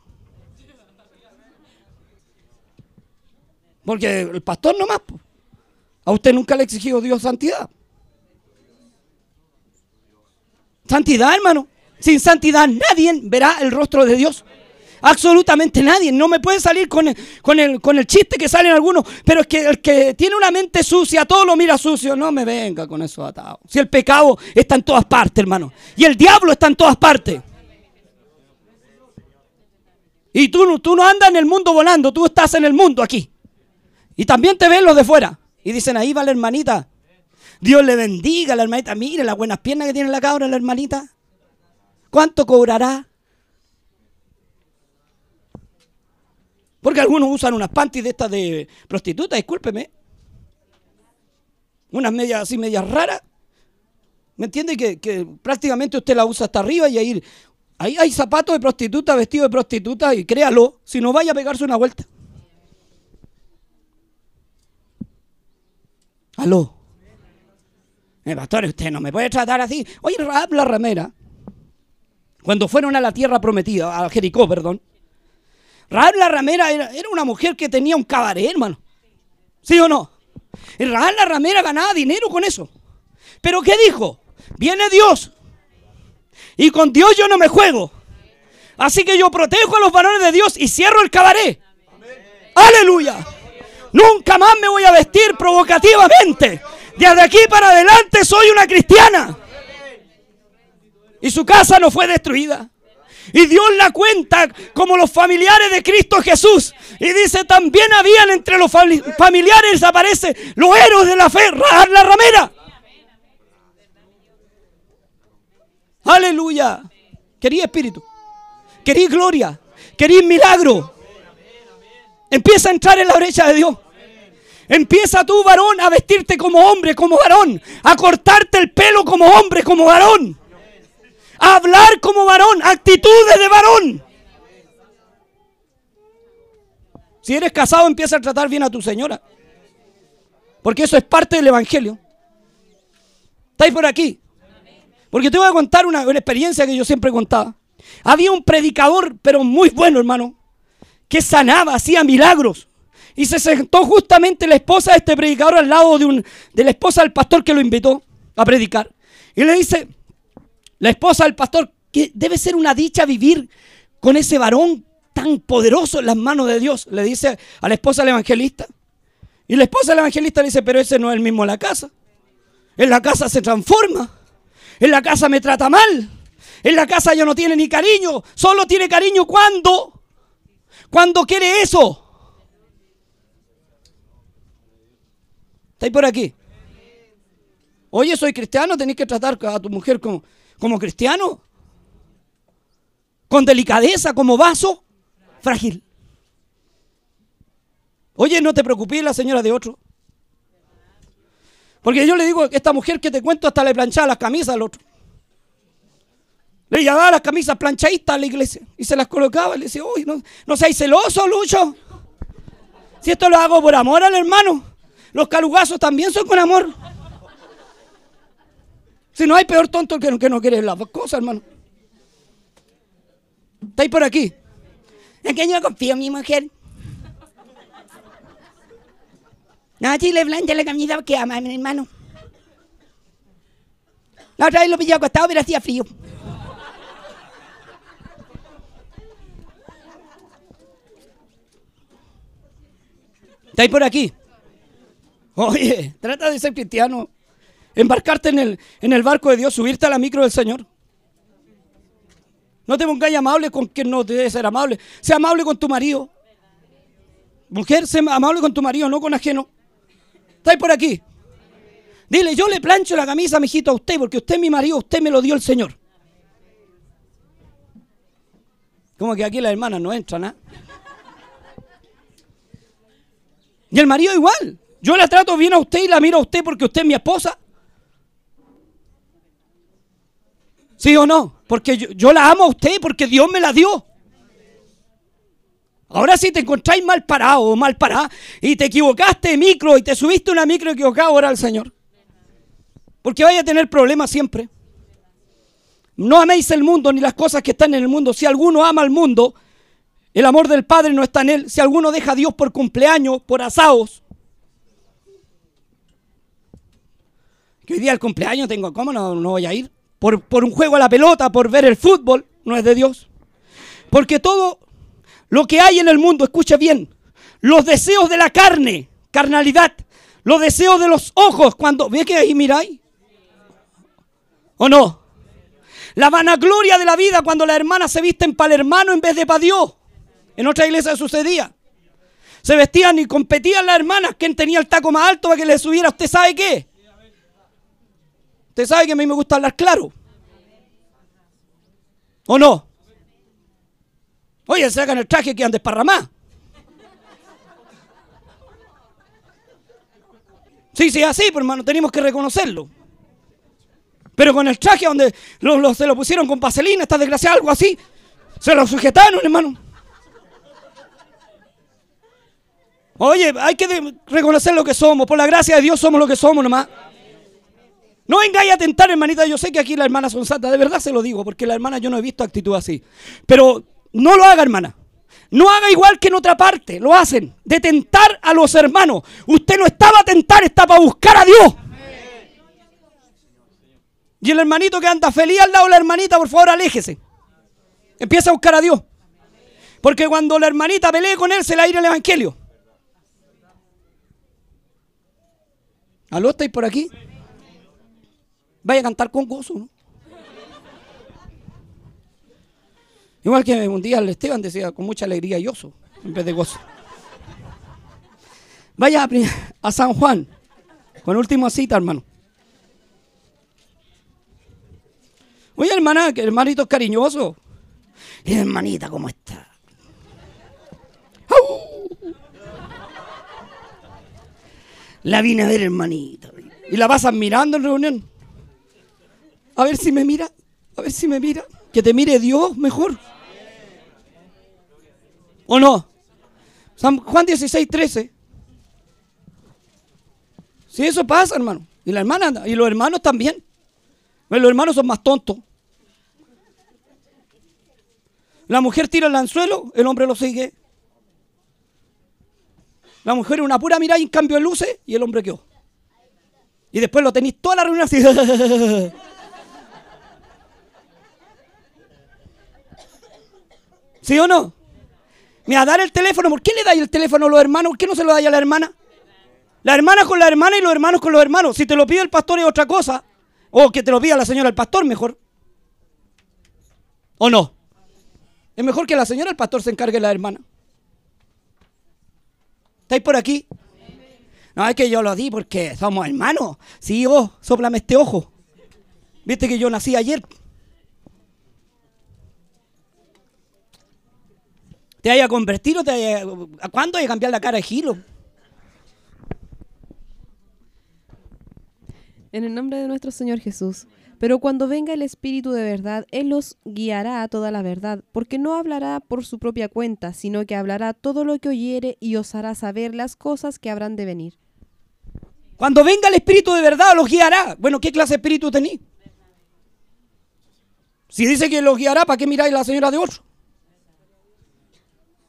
Porque el pastor nomás. A usted nunca le exigió Dios santidad. Santidad, hermano. Sin santidad nadie verá el rostro de Dios. Absolutamente nadie. No me puede salir con el, con, el, con el chiste que salen algunos. Pero es que el que tiene una mente sucia, todo lo mira sucio. No me venga con eso atado. Si el pecado está en todas partes, hermano. Y el diablo está en todas partes. Y tú, tú no andas en el mundo volando, tú estás en el mundo aquí. Y también te ven los de fuera. Y dicen, ahí va la hermanita. Dios le bendiga a la hermanita. Mire las buenas piernas que tiene la cabra, la hermanita. ¿Cuánto cobrará? Porque algunos usan unas panties de estas de prostituta, discúlpeme. Unas medias así, medias raras. ¿Me entiende? Que, prácticamente usted la usa hasta arriba y ahí, ahí hay zapatos de prostituta, vestido de prostituta y créalo, si no vaya a pegarse una vuelta. Aló. Eh, pastor, usted no me puede tratar así. Oye, Raab la ramera, cuando fueron a la tierra prometida, a Jericó, perdón, Raab la ramera era, una mujer que tenía un cabaret, hermano. ¿Sí o no? Y la ramera ganaba dinero con eso. Pero ¿qué dijo? Viene Dios. Y con Dios yo no me juego. Así que yo protejo a los varones de Dios y cierro el cabaret. Aleluya. Nunca más me voy a vestir provocativamente. Desde aquí para adelante soy una cristiana. Y su casa no fue destruida. Y Dios la cuenta como los familiares de Cristo Jesús. Y dice, también habían entre los familiares, aparece los héroes de la fe, la ramera. Aleluya. Quería espíritu. Quería gloria. Quería milagro. Empieza a entrar en la brecha de Dios. Empieza tú, varón, a vestirte como hombre, como varón. A cortarte el pelo como hombre, como varón. Hablar como varón, actitudes de varón. Si eres casado, empieza a tratar bien a tu señora. Porque eso es parte del Evangelio. ¿Estáis por aquí? Porque te voy a contar una, experiencia que yo siempre contaba. Había un predicador, pero muy bueno, hermano, que sanaba, hacía milagros. Y se sentó justamente la esposa de este predicador al lado de, un, de la esposa del pastor que lo invitó a predicar. Y le dice, la esposa del pastor, que debe ser una dicha vivir con ese varón tan poderoso en las manos de Dios. Le dice a la esposa del evangelista. Y la esposa del evangelista le dice, pero ese no es el mismo en la casa. En la casa se transforma. En la casa me trata mal. En la casa ya no tiene ni cariño. Solo tiene cariño cuando. Cuando quiere eso. ¿Estáis por aquí? Oye, soy cristiano, tenéis que tratar a tu mujer como, como cristiano. Con delicadeza, como vaso frágil. Oye, no te preocupes la señora de otro. Porque yo le digo a esta mujer que te cuento hasta le planchaba las camisas al otro. Le llevaba las camisas planchaditas a la iglesia y se las colocaba y le decía, uy, no, no seáis celoso, Lucho. Si esto lo hago por amor al hermano. Los calugazos también son con amor. Si no hay peor tonto que, que no quiere las cosas, hermano. ¿Estáis por aquí? Es que yo confío en mi mujer. No, Chile blanca la camisa que ama mi hermano. La otra vez lo pillé acostado, pero hacía frío. ¿Estáis por aquí? Oye, trata de ser cristiano. Embarcarte en el, en el barco de Dios, subirte a la micro del Señor. No te pongáis amable con quien no debe ser amable. Sea amable con tu marido. Mujer, sea amable con tu marido, no con ajeno. ¿Estáis por aquí? Dile, yo le plancho la camisa, mijito, a usted, porque usted es mi marido, usted me lo dio el Señor. Como que aquí las hermanas no entran, ¿ah? Y el marido igual. Yo la trato bien a usted y la miro a usted porque usted es mi esposa. ¿Sí o no? Porque yo, la amo a usted porque Dios me la dio. Ahora si te encontráis mal parado o mal parada y te equivocaste de micro y te subiste una micro equivocada, ahora al Señor. Porque vaya a tener problemas siempre. No améis el mundo ni las cosas que están en el mundo. Si alguno ama al mundo, el amor del Padre no está en él. Si alguno deja a Dios por cumpleaños, por asados. Que hoy día el cumpleaños tengo, ¿cómo no, no voy a ir? Por, un juego a la pelota, por ver el fútbol, no es de Dios. Porque todo lo que hay en el mundo, escucha bien, los deseos de la carne, carnalidad, los deseos de los ojos, cuando, ¿ve que ahí miráis? ¿O no? La vanagloria de la vida cuando las hermanas se visten para el hermano en vez de para Dios. En otra iglesia sucedía. Se vestían y competían las hermanas. ¿Quién tenía el taco más alto para que le subiera? ¿Usted sabe qué? Usted sabe que a mí me gusta hablar claro. ¿O no? Oye, sacan el traje que andan desparramados. Sí, sí, así, pues hermano, tenemos que reconocerlo. Pero con el traje donde se lo pusieron con vaselina, está desgraciado, algo así, se lo sujetaron, hermano. Oye, hay que reconocer lo que somos. Por la gracia de Dios somos lo que somos nomás. No vengáis a tentar, hermanita. Yo sé que aquí las hermanas son santas. De verdad se lo digo, porque la hermana yo no he visto actitud así. Pero no lo haga, hermana. No haga igual que en otra parte. Lo hacen. De tentar a los hermanos. Usted no estaba a tentar, está para buscar a Dios. Y el hermanito que anda feliz al lado de la hermanita, por favor, aléjese. Empieza a buscar a Dios. Porque cuando la hermanita pelee con él, se le irá el evangelio. ¿Aló, estáis por aquí? Vaya a cantar con gozo. ¿no? Igual que un día el Esteban decía con mucha alegría y oso en vez de gozo. Vaya a, San Juan con última cita, hermano. Oye, hermana, que hermanito cariñoso. hermanita, ¿cómo está? La vine a ver, hermanita. Y la vas admirando en reunión. A ver si me mira. A ver si me mira. Que te mire Dios mejor. ¿O no? San Juan 16, 13. Si eso pasa, hermano. Y la hermana y los hermanos también. Los hermanos son más tontos. La mujer tira el anzuelo, el hombre lo sigue. La mujer una pura mirada y en cambio de luces y el hombre quedó. Y después lo tenéis toda la reunión así. ¿Sí o no? Mira, dar el teléfono. ¿Por qué le dais el teléfono a los hermanos? ¿Por qué no se lo dais a la hermana? La hermana con la hermana y los hermanos con los hermanos. Si te lo pide el pastor es otra cosa. O que te lo pida la señora el pastor mejor. ¿O no? Es mejor que la señora el pastor se encargue de la hermana. ¿Estáis por aquí? No, es que yo lo di porque somos hermanos. Sí, vos, soplame este ojo. Viste que yo nací ayer. ¿Te vaya a convertir o te vaya a... ¿Cuándo hay a cambiar la cara de giro? En el nombre de nuestro Señor Jesús. Pero cuando venga el Espíritu de verdad, Él los guiará a toda la verdad, porque no hablará por su propia cuenta, sino que hablará todo lo que oyere y os hará saber las cosas que habrán de venir. Cuando venga el Espíritu de verdad, los guiará. Bueno, ¿qué clase de Espíritu tenéis? Si dice que los guiará, ¿para qué miráis la señora de otro?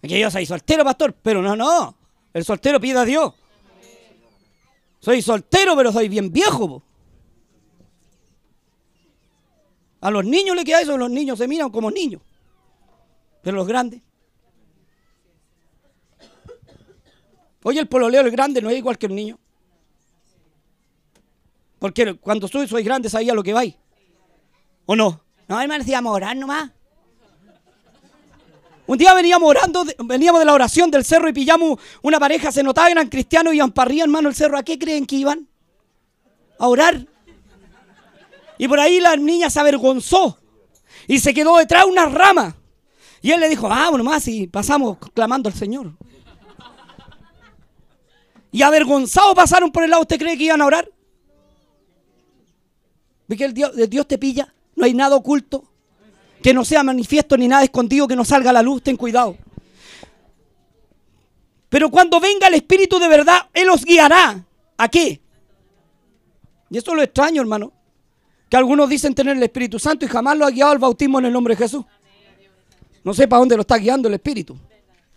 Que yo soy soltero, pastor. Pero no, no. El soltero pide a Dios. Soy soltero, pero soy bien viejo. A los niños le queda eso, los niños se miran como niños. Pero los grandes. Oye, el pololeo, el grande, no es igual que el niño. Porque cuando soy, soy grande sabía lo que vais. ¿O no? No, hermano, decíamos orar nomás. Un día veníamos orando, veníamos de la oración del cerro y pillamos una pareja, se notaba que eran cristianos y iban para arriba, hermano, el cerro. ¿A qué creen que iban? A orar. Y por ahí la niña se avergonzó y se quedó detrás de una rama. Y él le dijo, vámonos más y pasamos clamando al Señor. Y avergonzados pasaron por el lado, ¿usted cree que iban a orar? ¿Ve que el Dios, el Dios te pilla? No hay nada oculto que no sea manifiesto ni nada escondido, que no salga a la luz, ten cuidado. Pero cuando venga el Espíritu de verdad, Él os guiará. ¿A qué? Y eso es lo extraño, hermano. Que algunos dicen tener el Espíritu Santo y jamás lo ha guiado al bautismo en el nombre de Jesús. No sé para dónde lo está guiando el Espíritu.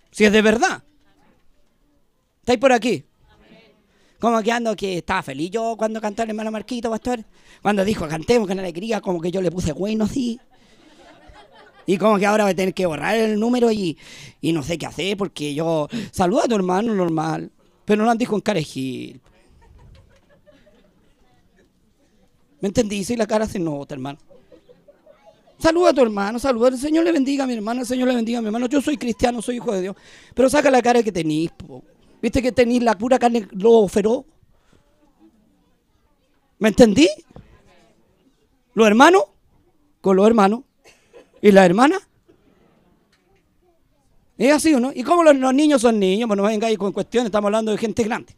Si es de verdad. ¿Estáis por aquí? Como que ando que estaba feliz yo cuando cantó el hermano Marquito, pastor. Cuando dijo cantemos con alegría, como que yo le puse bueno así. Y como que ahora voy a tener que borrar el número y, no sé qué hacer porque yo saludo a tu hermano normal, pero no lo dicho en carejil. ¿Me entendí? Y la cara se nota, hermano. Saluda a tu hermano, saluda. El Señor le bendiga a mi hermano, el Señor le bendiga a mi hermano. Yo soy cristiano, soy hijo de Dios. Pero saca la cara que tenéis. ¿Viste que tenéis la pura carne lo feroz? ¿Me entendí? Los hermanos con los hermanos. ¿Y la hermana? ¿Es así o no? ¿Y cómo los, niños son niños? Pues no vengáis con cuestiones, estamos hablando de gente grande.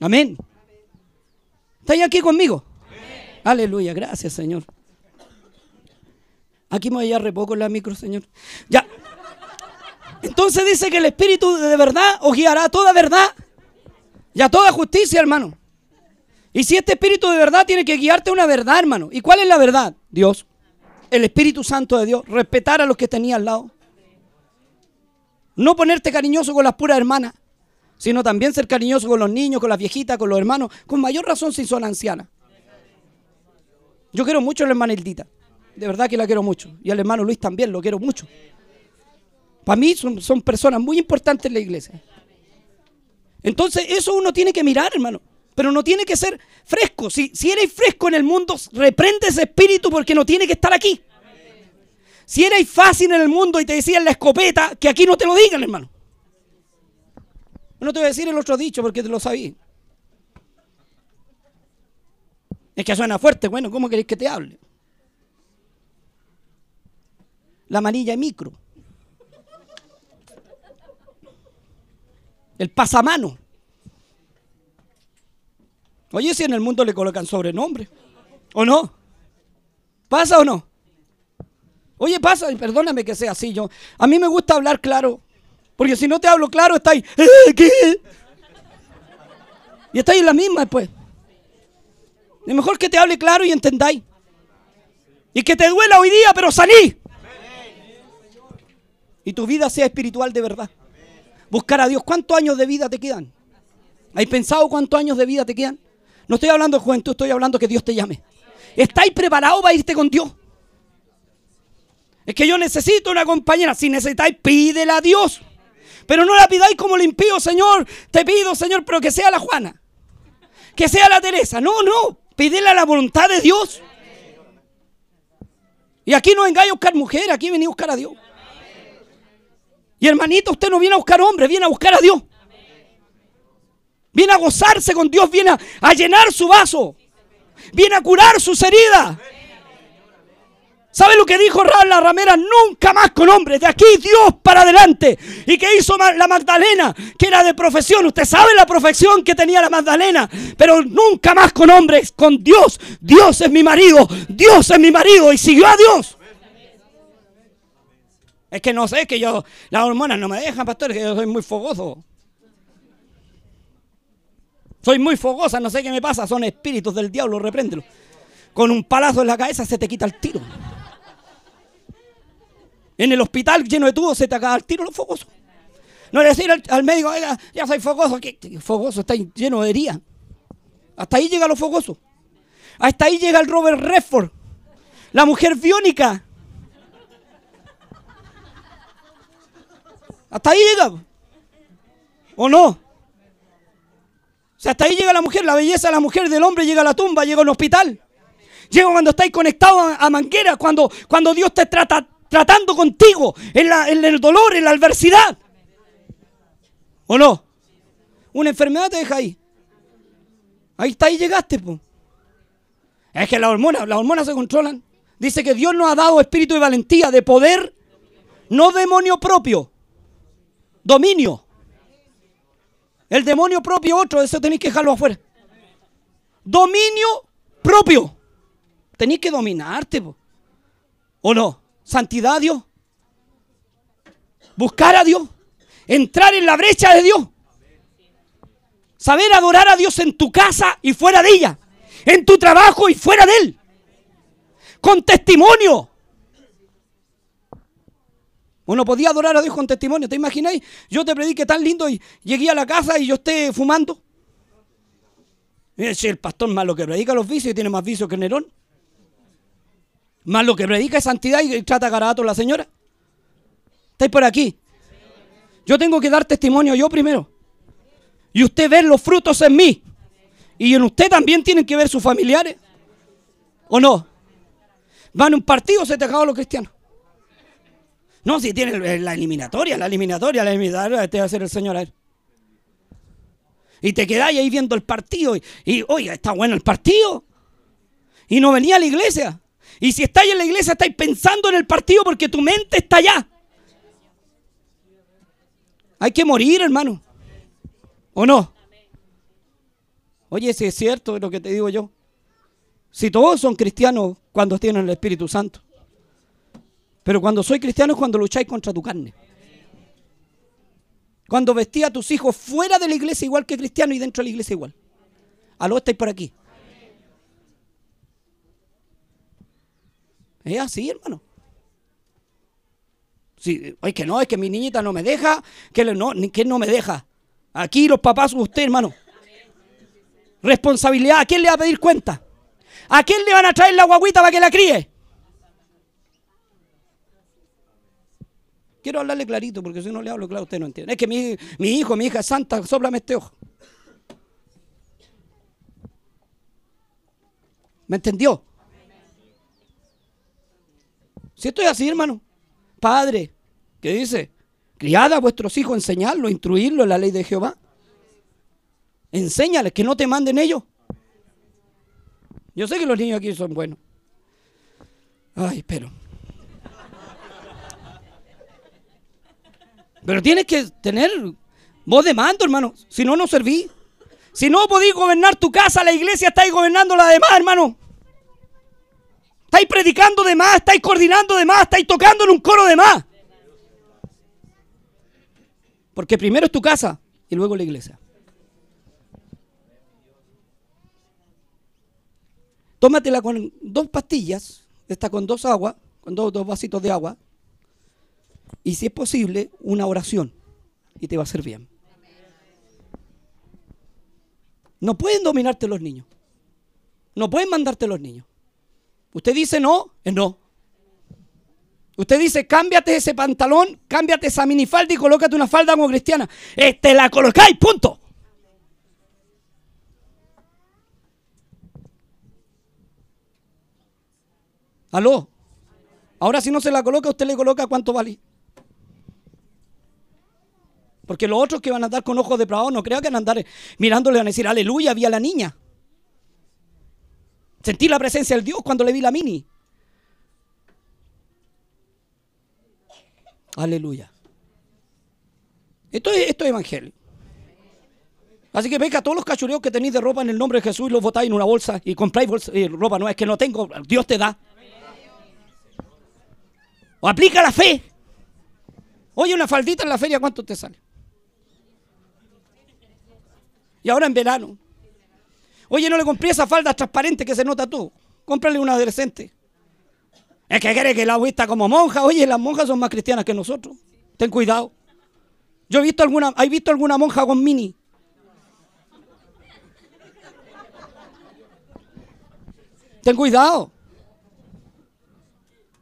Amén. ¿Estáis aquí conmigo? Aleluya, gracias Señor. Aquí me voy a repoco en la micro, Señor. Ya. Entonces dice que el Espíritu de verdad os guiará toda verdad y a toda justicia, hermano. Y si este Espíritu de verdad tiene que guiarte a una verdad, hermano. ¿Y cuál es la verdad? Dios el Espíritu Santo de Dios, respetar a los que tenía al lado. No ponerte cariñoso con las puras hermanas, sino también ser cariñoso con los niños, con las viejitas, con los hermanos, con mayor razón si son ancianas. Yo quiero mucho a la hermana Hildita, de verdad que la quiero mucho, y al hermano Luis también, lo quiero mucho. Para mí son, son personas muy importantes en la iglesia. Entonces eso uno tiene que mirar, hermano pero no tiene que ser fresco. Si, si eres fresco en el mundo, reprende ese espíritu porque no tiene que estar aquí. Si eres fácil en el mundo y te decían la escopeta, que aquí no te lo digan, hermano. No te voy a decir el otro dicho porque te lo sabía. Es que suena fuerte. Bueno, ¿cómo queréis que te hable? La manilla micro. El pasamano. Oye, si en el mundo le colocan sobrenombre, ¿o no? ¿Pasa o no? Oye, pasa, perdóname que sea así yo. A mí me gusta hablar claro. Porque si no te hablo claro, está ahí. "Eh, ¿Qué? Y está ahí en la misma después. Es mejor que te hable claro y entendáis. Y que te duela hoy día, pero salí. Y tu vida sea espiritual de verdad. Buscar a Dios. ¿Cuántos años de vida te quedan? ¿Has pensado cuántos años de vida te quedan? No estoy hablando de juventud, estoy hablando que Dios te llame. ¿Estáis preparados para irte con Dios? Es que yo necesito una compañera. Si necesitáis, pídela a Dios. Pero no la pidáis como le impío, Señor. Te pido, Señor, pero que sea la Juana. Que sea la Teresa. No, no. Pídela la voluntad de Dios. Y aquí no vengáis a buscar mujer, aquí venís a buscar a Dios. Y hermanito, usted no viene a buscar hombre, viene a buscar a Dios. Viene a gozarse con Dios, viene a, llenar su vaso. Viene a curar sus heridas. ¿Sabe lo que dijo la ramera? Nunca más con hombres, de aquí Dios para adelante. ¿Y qué hizo la Magdalena? Que era de profesión. Usted sabe la profesión que tenía la Magdalena. Pero nunca más con hombres, con Dios. Dios es mi marido, Dios es mi marido. Y siguió a Dios. Es que no sé, que yo, las hormonas no me dejan, pastor, que yo soy muy fogoso. Soy muy fogosa, no sé qué me pasa, son espíritus del diablo, repréndelo. Con un palazo en la cabeza se te quita el tiro. En el hospital lleno de tubos se te acaba el tiro los fogosos. No le decir al, médico, oiga, ya soy fogoso, que fogoso está lleno de herida. Hasta ahí llega lo fogoso. Hasta ahí llega el Robert Redford, la mujer biónica. Hasta ahí llega. ¿O no? O sea, hasta ahí llega la mujer, la belleza de la mujer del hombre llega a la tumba, llega al hospital. Llega cuando estáis conectados a, a manguera, cuando, cuando Dios te trata tratando contigo en el dolor, en la adversidad. ¿O no? Una enfermedad te deja ahí. Ahí está, ahí llegaste, po. Es que las hormonas, las hormonas se controlan. Dice que Dios nos ha dado espíritu de valentía, de poder, no demonio propio, dominio. El demonio propio otro, eso tenéis que dejarlo afuera. Dominio propio. Tenéis que dominarte. ¿o no? Santidad a Dios. Buscar a Dios. Entrar en la brecha de Dios. Saber adorar a Dios en tu casa y fuera de ella. En tu trabajo y fuera de él. Con testimonio. Uno podía adorar a Dios con testimonio. ¿Te imagináis? Yo te prediqué tan lindo y llegué a la casa y yo esté fumando. Si el pastor más lo que predica los vicios y tiene más vicios que Nerón. Más lo que predica es santidad y trata garabato a la señora. ¿Estáis por aquí? Yo tengo que dar testimonio yo primero. Y usted ver los frutos en mí. Y en usted también tienen que ver sus familiares. ¿O no? Van a un partido, se te acabó los cristianos. No, si tiene la eliminatoria, la eliminatoria, la eliminatoria, te va a hacer el Señor a él. Y te quedáis ahí viendo el partido. Y, y, está bueno el partido. Y no venía a la iglesia. Y si estáis en la iglesia, estáis pensando en el partido porque tu mente está allá. Hay que morir, hermano. ¿O no? Oye, si es cierto lo que te digo yo. Si todos son cristianos cuando tienen el Espíritu Santo. Pero cuando soy cristiano es cuando lucháis contra tu carne. Cuando vestí a tus hijos fuera de la iglesia igual que cristiano y dentro de la iglesia igual. Aló, estáis por aquí. Es así, hermano. Sí, es que no, es que mi niñita no me deja, que no, que no me deja. Aquí los papás, usted, hermano. Responsabilidad, ¿a quién le va a pedir cuenta? ¿A quién le van a traer la guaguita para que la críe? Quiero hablarle clarito, porque si no le hablo claro, usted no entiende. Es que mi, hijo, mi hija es santa, sóplame este ojo. ¿Me entendió? Si esto es así, hermano. Padre, ¿qué dice? Criad a vuestros hijos, enseñarlos, instruirlos en la ley de Jehová. Enséñales que no te manden ellos. Yo sé que los niños aquí son buenos. Ay, pero. Pero tienes que tener voz de mando, hermano. Si no, no serví. Si no podéis gobernar tu casa, la iglesia estáis gobernando la demás, hermano. Estáis predicando de más, estáis coordinando de más, estáis tocando en un coro de más. Porque primero es tu casa y luego la iglesia. Tómatela con dos pastillas, esta con dos aguas, con dos, dos vasitos de agua, y si es posible, una oración, y te va a hacer bien. No pueden dominarte los niños. No pueden mandarte los niños. Usted dice no, es no. Usted dice, cámbiate ese pantalón, cámbiate esa minifalda y colócate una falda como cristiana. Este la colocáis, punto. Aló. Ahora si no se la coloca, usted le coloca cuánto vale. Porque los otros que van a andar con ojos de depravados no creo que van a andar mirándole a decir, aleluya, vi a la niña. Sentí la presencia del Dios cuando le vi la mini. Aleluya. Esto es, esto es evangelio. Así que venga, todos los cachureos que tenéis de ropa en el nombre de Jesús los botáis en una bolsa y compráis eh, ropa. No es que no tengo, Dios te da. O aplica la fe. Oye, una faldita en la feria, ¿cuánto te sale? Y ahora en verano. Oye, no le compré esa falda transparente que se nota tú. Cómprale una adolescente. Es que quiere que la vista como monja. Oye, las monjas son más cristianas que nosotros. Ten cuidado. Yo he visto alguna, ¿hay visto alguna monja con mini? Ten cuidado.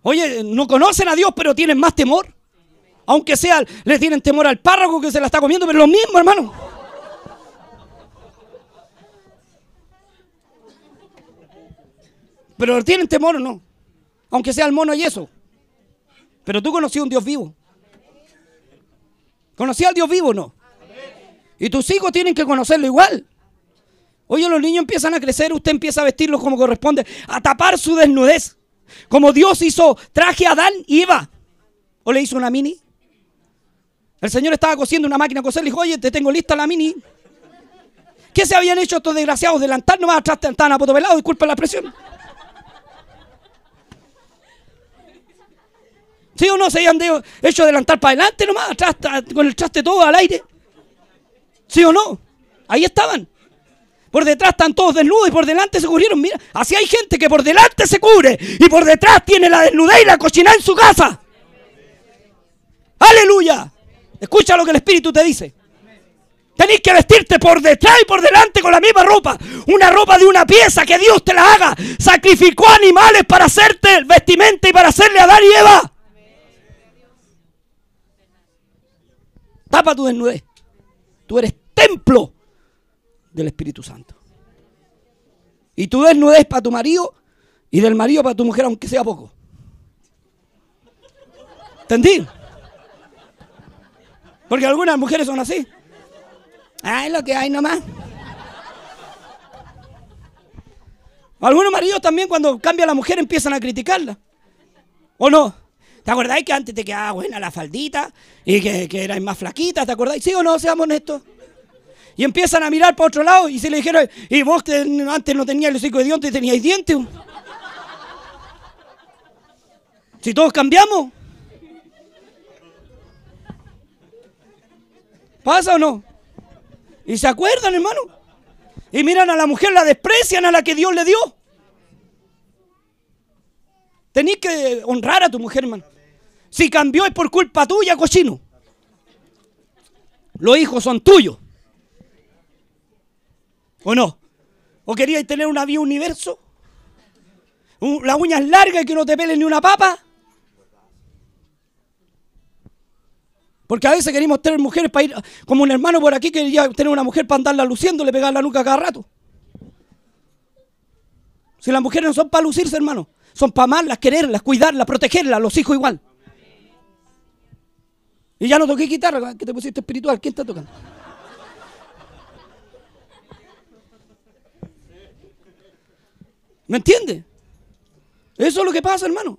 Oye, no conocen a Dios, pero tienen más temor. Aunque sea, le tienen temor al párroco que se la está comiendo, pero lo mismo, hermano. Pero tienen temor o no. Aunque sea el mono y eso. Pero tú conocías un Dios vivo. ¿Conocías al Dios vivo o no? Y tus hijos tienen que conocerlo igual. Oye, los niños empiezan a crecer, usted empieza a vestirlos como corresponde, a tapar su desnudez. Como Dios hizo traje a Adán y Eva. ¿O le hizo una mini? El Señor estaba cosiendo una máquina a coser, le dijo, oye, te tengo lista la mini. ¿Qué se habían hecho estos desgraciados? Delantar nomás atrás estaban apotovelados, disculpa la presión. ¿Sí o no? Se habían hecho adelantar para adelante nomás, atrás, con el traste todo al aire. ¿Sí o no? Ahí estaban. Por detrás están todos desnudos y por delante se cubrieron. Mira, así hay gente que por delante se cubre y por detrás tiene la desnudez y la cochina en su casa. Aleluya. Escucha lo que el Espíritu te dice. Tenéis que vestirte por detrás y por delante con la misma ropa. Una ropa de una pieza que Dios te la haga. Sacrificó animales para hacerte vestimenta y para hacerle a Adán y Eva. Tapa tu desnudez. Tú eres templo del Espíritu Santo. Y tu desnudez para tu marido y del marido para tu mujer, aunque sea poco. ¿Entendí? Porque algunas mujeres son así. Ah, es lo que hay nomás. Algunos maridos también cuando cambia la mujer empiezan a criticarla. ¿O no? ¿Te acordáis que antes te quedaba buena la faldita y que, que eras más flaquita? ¿Te acordáis? ¿Sí o no? Seamos honestos. Y empiezan a mirar para otro lado y se le dijeron, y vos que antes no tenías el hocico de dientes, teníais dientes. Si todos cambiamos. ¿Pasa o no? Y se acuerdan, hermano. Y miran a la mujer, la desprecian a la que Dios le dio. Tenéis que honrar a tu mujer, hermano. Si cambió es por culpa tuya, cochino. Los hijos son tuyos. ¿O no? ¿O queríais tener una vida universo? ¿Las uñas largas y que no te pelen ni una papa? Porque a veces queremos tener mujeres para ir, como un hermano por aquí quería tener una mujer para andarla luciendo, le pegar la nuca cada rato. Si las mujeres no son para lucirse, hermano, son para amarlas, quererlas, cuidarlas, protegerlas, los hijos igual. Y ya no toqué guitarra, que te pusiste espiritual. ¿Quién está tocando? ¿Me entiende? Eso es lo que pasa, hermano.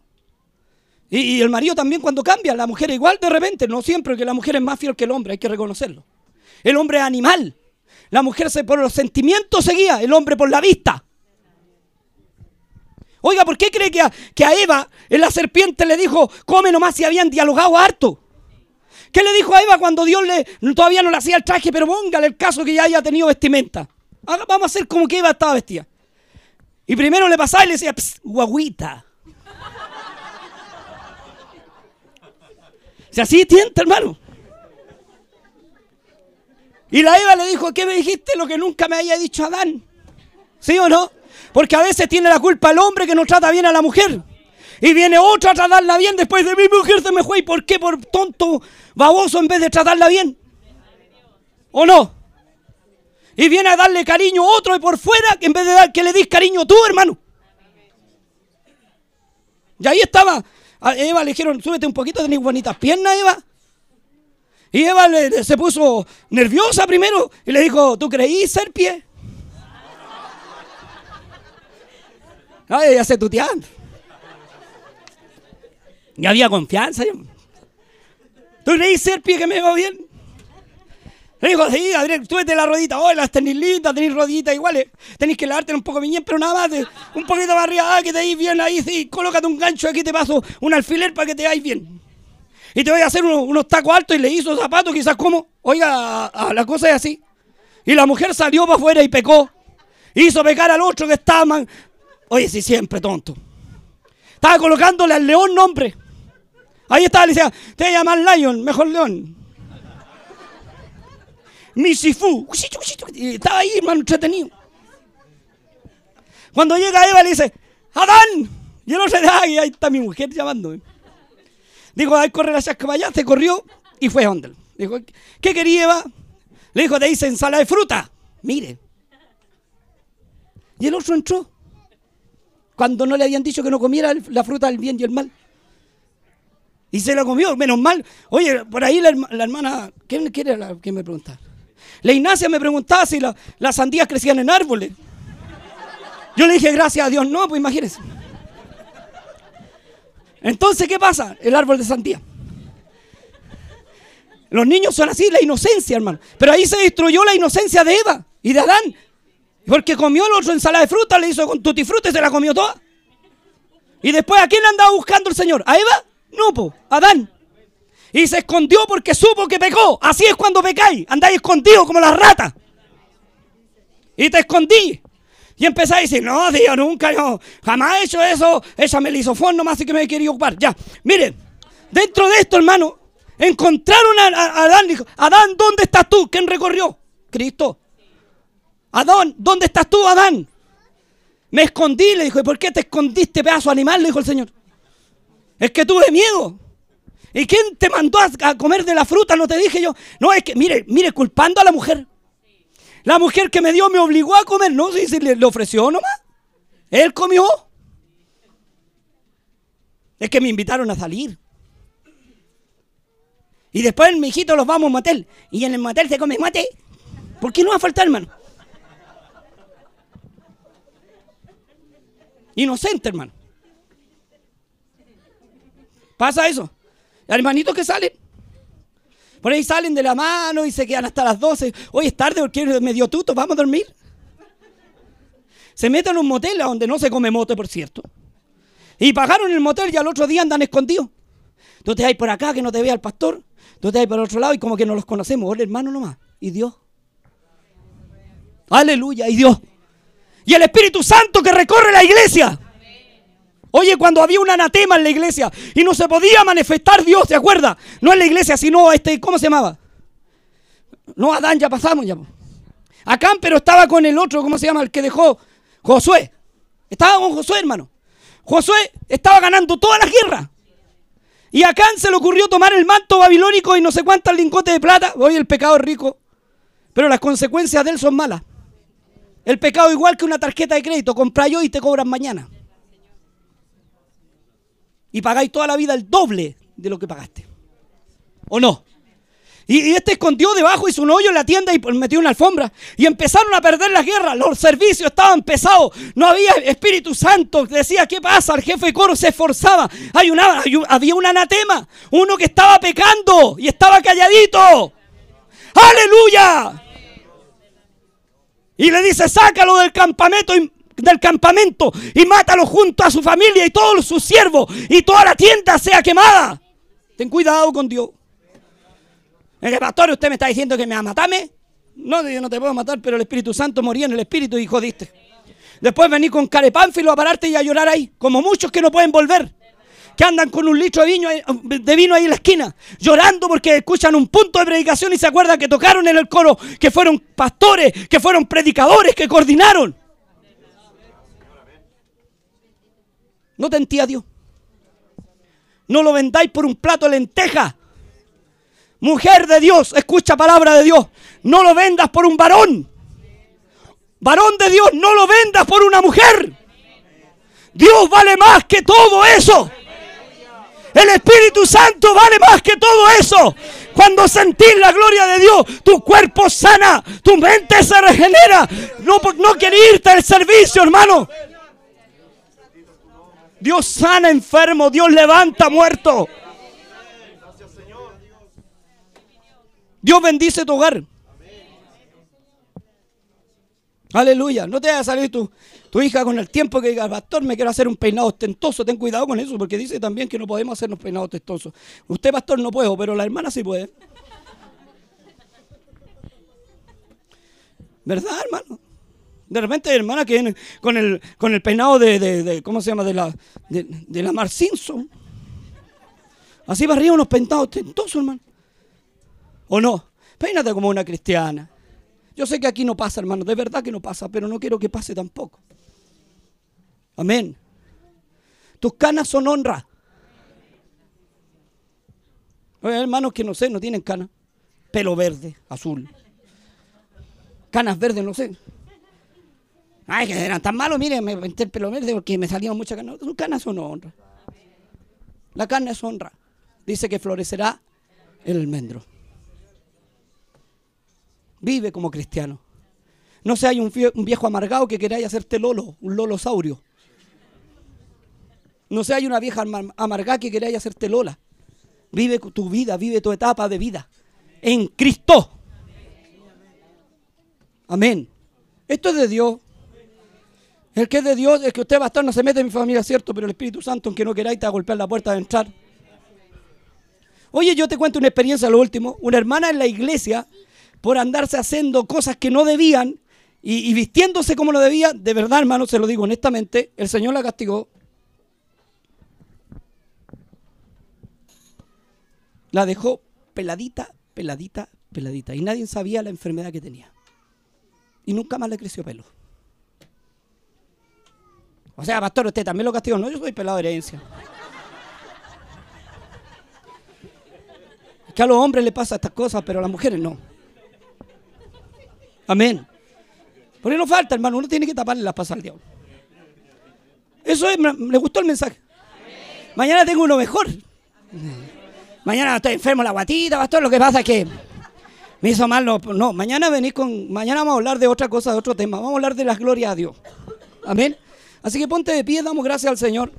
Y, el marido también cuando cambia, la mujer igual de repente, no siempre, que la mujer es más fiel que el hombre, hay que reconocerlo. El hombre es animal. La mujer se, por los sentimientos seguía, el hombre por la vista. Oiga, ¿por qué cree que a, que a Eva la serpiente le dijo, come nomás si habían dialogado harto? ¿Qué le dijo a Eva cuando Dios le, todavía no le hacía el traje, pero póngale el caso que ya haya tenido vestimenta? Vamos a hacer como que Eva estaba vestida. Y primero le pasaba y le decía, guaguita. Si así tienta, hermano. Y la Eva le dijo, ¿qué me dijiste? Lo que nunca me había dicho Adán. ¿Sí o no? Porque a veces tiene la culpa el hombre que no trata bien a la mujer. Y viene otro a tratarla bien después de mi mujer se me fue. ¿Y por qué? Por tonto, baboso en vez de tratarla bien. ¿O no? Y viene a darle cariño a otro y por fuera en vez de dar que le dis cariño tú, hermano. Y ahí estaba. A Eva le dijeron, súbete un poquito, tenés bonitas piernas, Eva. Y Eva se puso nerviosa primero y le dijo, ¿tú creí ser pie? Ay, ya se tuteando. Y había confianza. ¿Tú creí ser pie que me va bien? Le dijo, sí, Adrián, tú de la rodita. Oh, las tenis lindas, tenéis roditas iguales. Tenéis que lavarte un poco bien, pero nada más. un poquito más arriba, ah, que te veis bien ahí. Sí, colócate un gancho aquí, te paso un alfiler para que te veáis bien. Y te voy a hacer unos, tacos altos y le hizo zapatos, quizás como. Oiga, la cosa es así. Y la mujer salió para afuera y pecó. Hizo pecar al otro que estaba. Oye, sí, siempre tonto. Estaba colocándole al león nombre. Ahí estaba, le decía, te llaman Lion, mejor león. Misifu. Estaba ahí, hermano, entretenido. Cuando llega Eva le dice, Adán. Y el otro y ahí está mi mujer llamándome. Dijo, ay, corre la chasca allá, se corrió y fue a. Dijo, ¿qué quería Eva? Le dijo, te hice ensalada de fruta. Mire. Y el otro entró. Cuando no le habían dicho que no comiera la fruta del bien y el mal. Y se la comió, menos mal. Oye, por ahí la, hermana, ¿quién quiere la, me pregunta? La Ignacia me preguntaba si las sandías crecían en árboles. Yo le dije, gracias a Dios, no, pues imagínense. Entonces, ¿qué pasa? El árbol de sandía. Los niños son así, la inocencia, hermano. Pero ahí se destruyó la inocencia de Eva y de Adán. Porque comió el otro ensalada de fruta, le hizo con tutti frutti se la comió toda. Y después, ¿a quién andaba buscando el Señor? ¿A Eva? No, po, Adán. Y se escondió porque supo que pecó. Así es cuando pecáis. Andáis escondidos como las ratas. Y te escondí. Y empezáis a decir, no, Dios, nunca, yo jamás he hecho eso. Ella me hizo fondo más y que me querido ocupar. Ya, miren, dentro de esto, hermano, encontraron a, Adán. Dijo, Adán, ¿dónde estás tú? ¿Quién recorrió? Cristo. Adán, ¿dónde estás tú, Adán? Me escondí, le dijo. ¿Y por qué te escondiste, pedazo animal? Le dijo el Señor. Es que tuve miedo. ¿Y quién te mandó a comer de la fruta? No te dije yo. No, es que, mire, mire, culpando a la mujer. La mujer que me dio me obligó a comer. No, si sí, le, le ofreció nomás. Él comió. Es que me invitaron a salir. Y después, mi hijito, los vamos a motel. Y en el motel se come mate. ¿Por qué no va a faltar, hermano? Inocente, hermano. Pasa eso. Hermanitos que salen. Por ahí salen de la mano y se quedan hasta las 12. Hoy es tarde porque me dio tuto, vamos a dormir. Se meten en un motel donde no se come mote, por cierto. Y pagaron el motel y al otro día andan escondidos. Tú te vas por acá que no te vea el pastor. Tú te vas por otro lado y como que no los conocemos. Hola hermano nomás. Y Dios. Aleluya. Y Dios. Y el Espíritu Santo que recorre la iglesia. Oye, cuando había un anatema en la iglesia y no se podía manifestar Dios, ¿se acuerda? No en la iglesia, sino este, ¿cómo se llamaba? No, Adán, ya pasamos ya. Acán, pero estaba con el otro, ¿cómo se llama? El que dejó Josué. Estaba con Josué, hermano. Josué estaba ganando todas las guerras. Y a Acán se le ocurrió tomar el manto babilónico y no sé cuántas lingotes de plata. Hoy el pecado es rico, pero las consecuencias de él son malas. El pecado igual que una tarjeta de crédito, compra yo y te cobran mañana y pagáis toda la vida el doble de lo que pagaste. ¿O no? Y, este escondió debajo, hizo un hoyo en la tienda y metió una alfombra. Y empezaron a perder la guerra. Los servicios estaban pesados. No había Espíritu Santo. Decía, ¿qué pasa? El jefe de coro se esforzaba. Hay una, había un anatema. Uno que estaba pecando y estaba calladito. ¡Aleluya! Y le dice, sácalo del campamento del campamento y mátalo junto a su familia y todos sus siervos y toda la tienda sea quemada. Ten cuidado con Dios. El pastor, usted me está diciendo que me va a matarme. No, yo no te puedo matar, pero el Espíritu Santo moría en el Espíritu y jodiste. Después vení con carepánfilo a pararte y a llorar ahí, como muchos que no pueden volver que andan con un litro de vino, de vino ahí en la esquina, llorando porque escuchan un punto de predicación y se acuerdan que tocaron en el coro, que fueron pastores, que fueron predicadores, que coordinaron. No te a Dios. No lo vendáis por un plato de lenteja. Mujer de Dios, escucha palabra de Dios. No lo vendas por un varón. Varón de Dios, no lo vendas por una mujer. Dios vale más que todo eso. El Espíritu Santo vale más que todo eso. Cuando sentís la gloria de Dios, tu cuerpo sana, tu mente se regenera. No, no quieres irte al servicio, hermano. Dios sana enfermo, Dios levanta muerto. Dios bendice tu hogar. Aleluya. No te vaya a salir tu, tu hija con el tiempo que diga, pastor, me quiero hacer un peinado ostentoso. Ten cuidado con eso, porque dice también que no podemos hacernos peinados ostentosos. Usted, pastor, no puedo, pero la hermana sí puede. ¿Verdad, hermano? De repente hay hermanas que vienen con el, con el peinado de, ¿cómo se llama? De la, de, la Mar Simpson. Así va arriba unos peinados ostentosos, hermano. ¿O no? Peínate como una cristiana. Yo sé que aquí no pasa, hermano, de verdad que no pasa, pero no quiero que pase tampoco. Amén. Tus canas son honra. Hay hermanos que no sé, no tienen canas. Pelo verde, azul. Canas verdes, no sé. Ay, que eran tan malos, miren, me pinté el pelo verde porque me salieron muchas canas. Tus canas son honra. La carne es honra. Dice que florecerá el almendro. Vive como cristiano. No hay un, viejo amargado que queráis hacerte lolo, un lolosaurio. No hay una vieja amargada que queráis hacerte lola. Vive tu vida, vive tu etapa de vida. En Cristo. Amén. Esto es de Dios. El que es de Dios es que usted, pastor, no se mete en mi familia, cierto, pero el Espíritu Santo, aunque no queráis, te va a golpear la puerta de entrar. Oye, yo te cuento una experiencia, lo último. Una hermana en la iglesia por andarse haciendo cosas que no debían y, vistiéndose como lo debía, de verdad, hermano, se lo digo honestamente, el Señor la castigó. La dejó peladita, peladita, peladita. Y nadie sabía la enfermedad que tenía. Y nunca más le creció pelo. O sea, pastor, usted también lo castigó. No, yo soy pelado de herencia. Es que a los hombres le pasa estas cosas, pero a las mujeres no. Amén. Porque no falta, hermano, uno tiene que taparle las pasas al diablo. Eso es, me gustó el mensaje. Mañana tengo uno mejor. Mañana estoy enfermo la guatita, pastor, lo que pasa es que me hizo mal. No, no, mañana venís con, mañana vamos a hablar de otra cosa, de otro tema. Vamos a hablar de las glorias a Dios. Amén. Así que ponte de pie, damos gracias al Señor.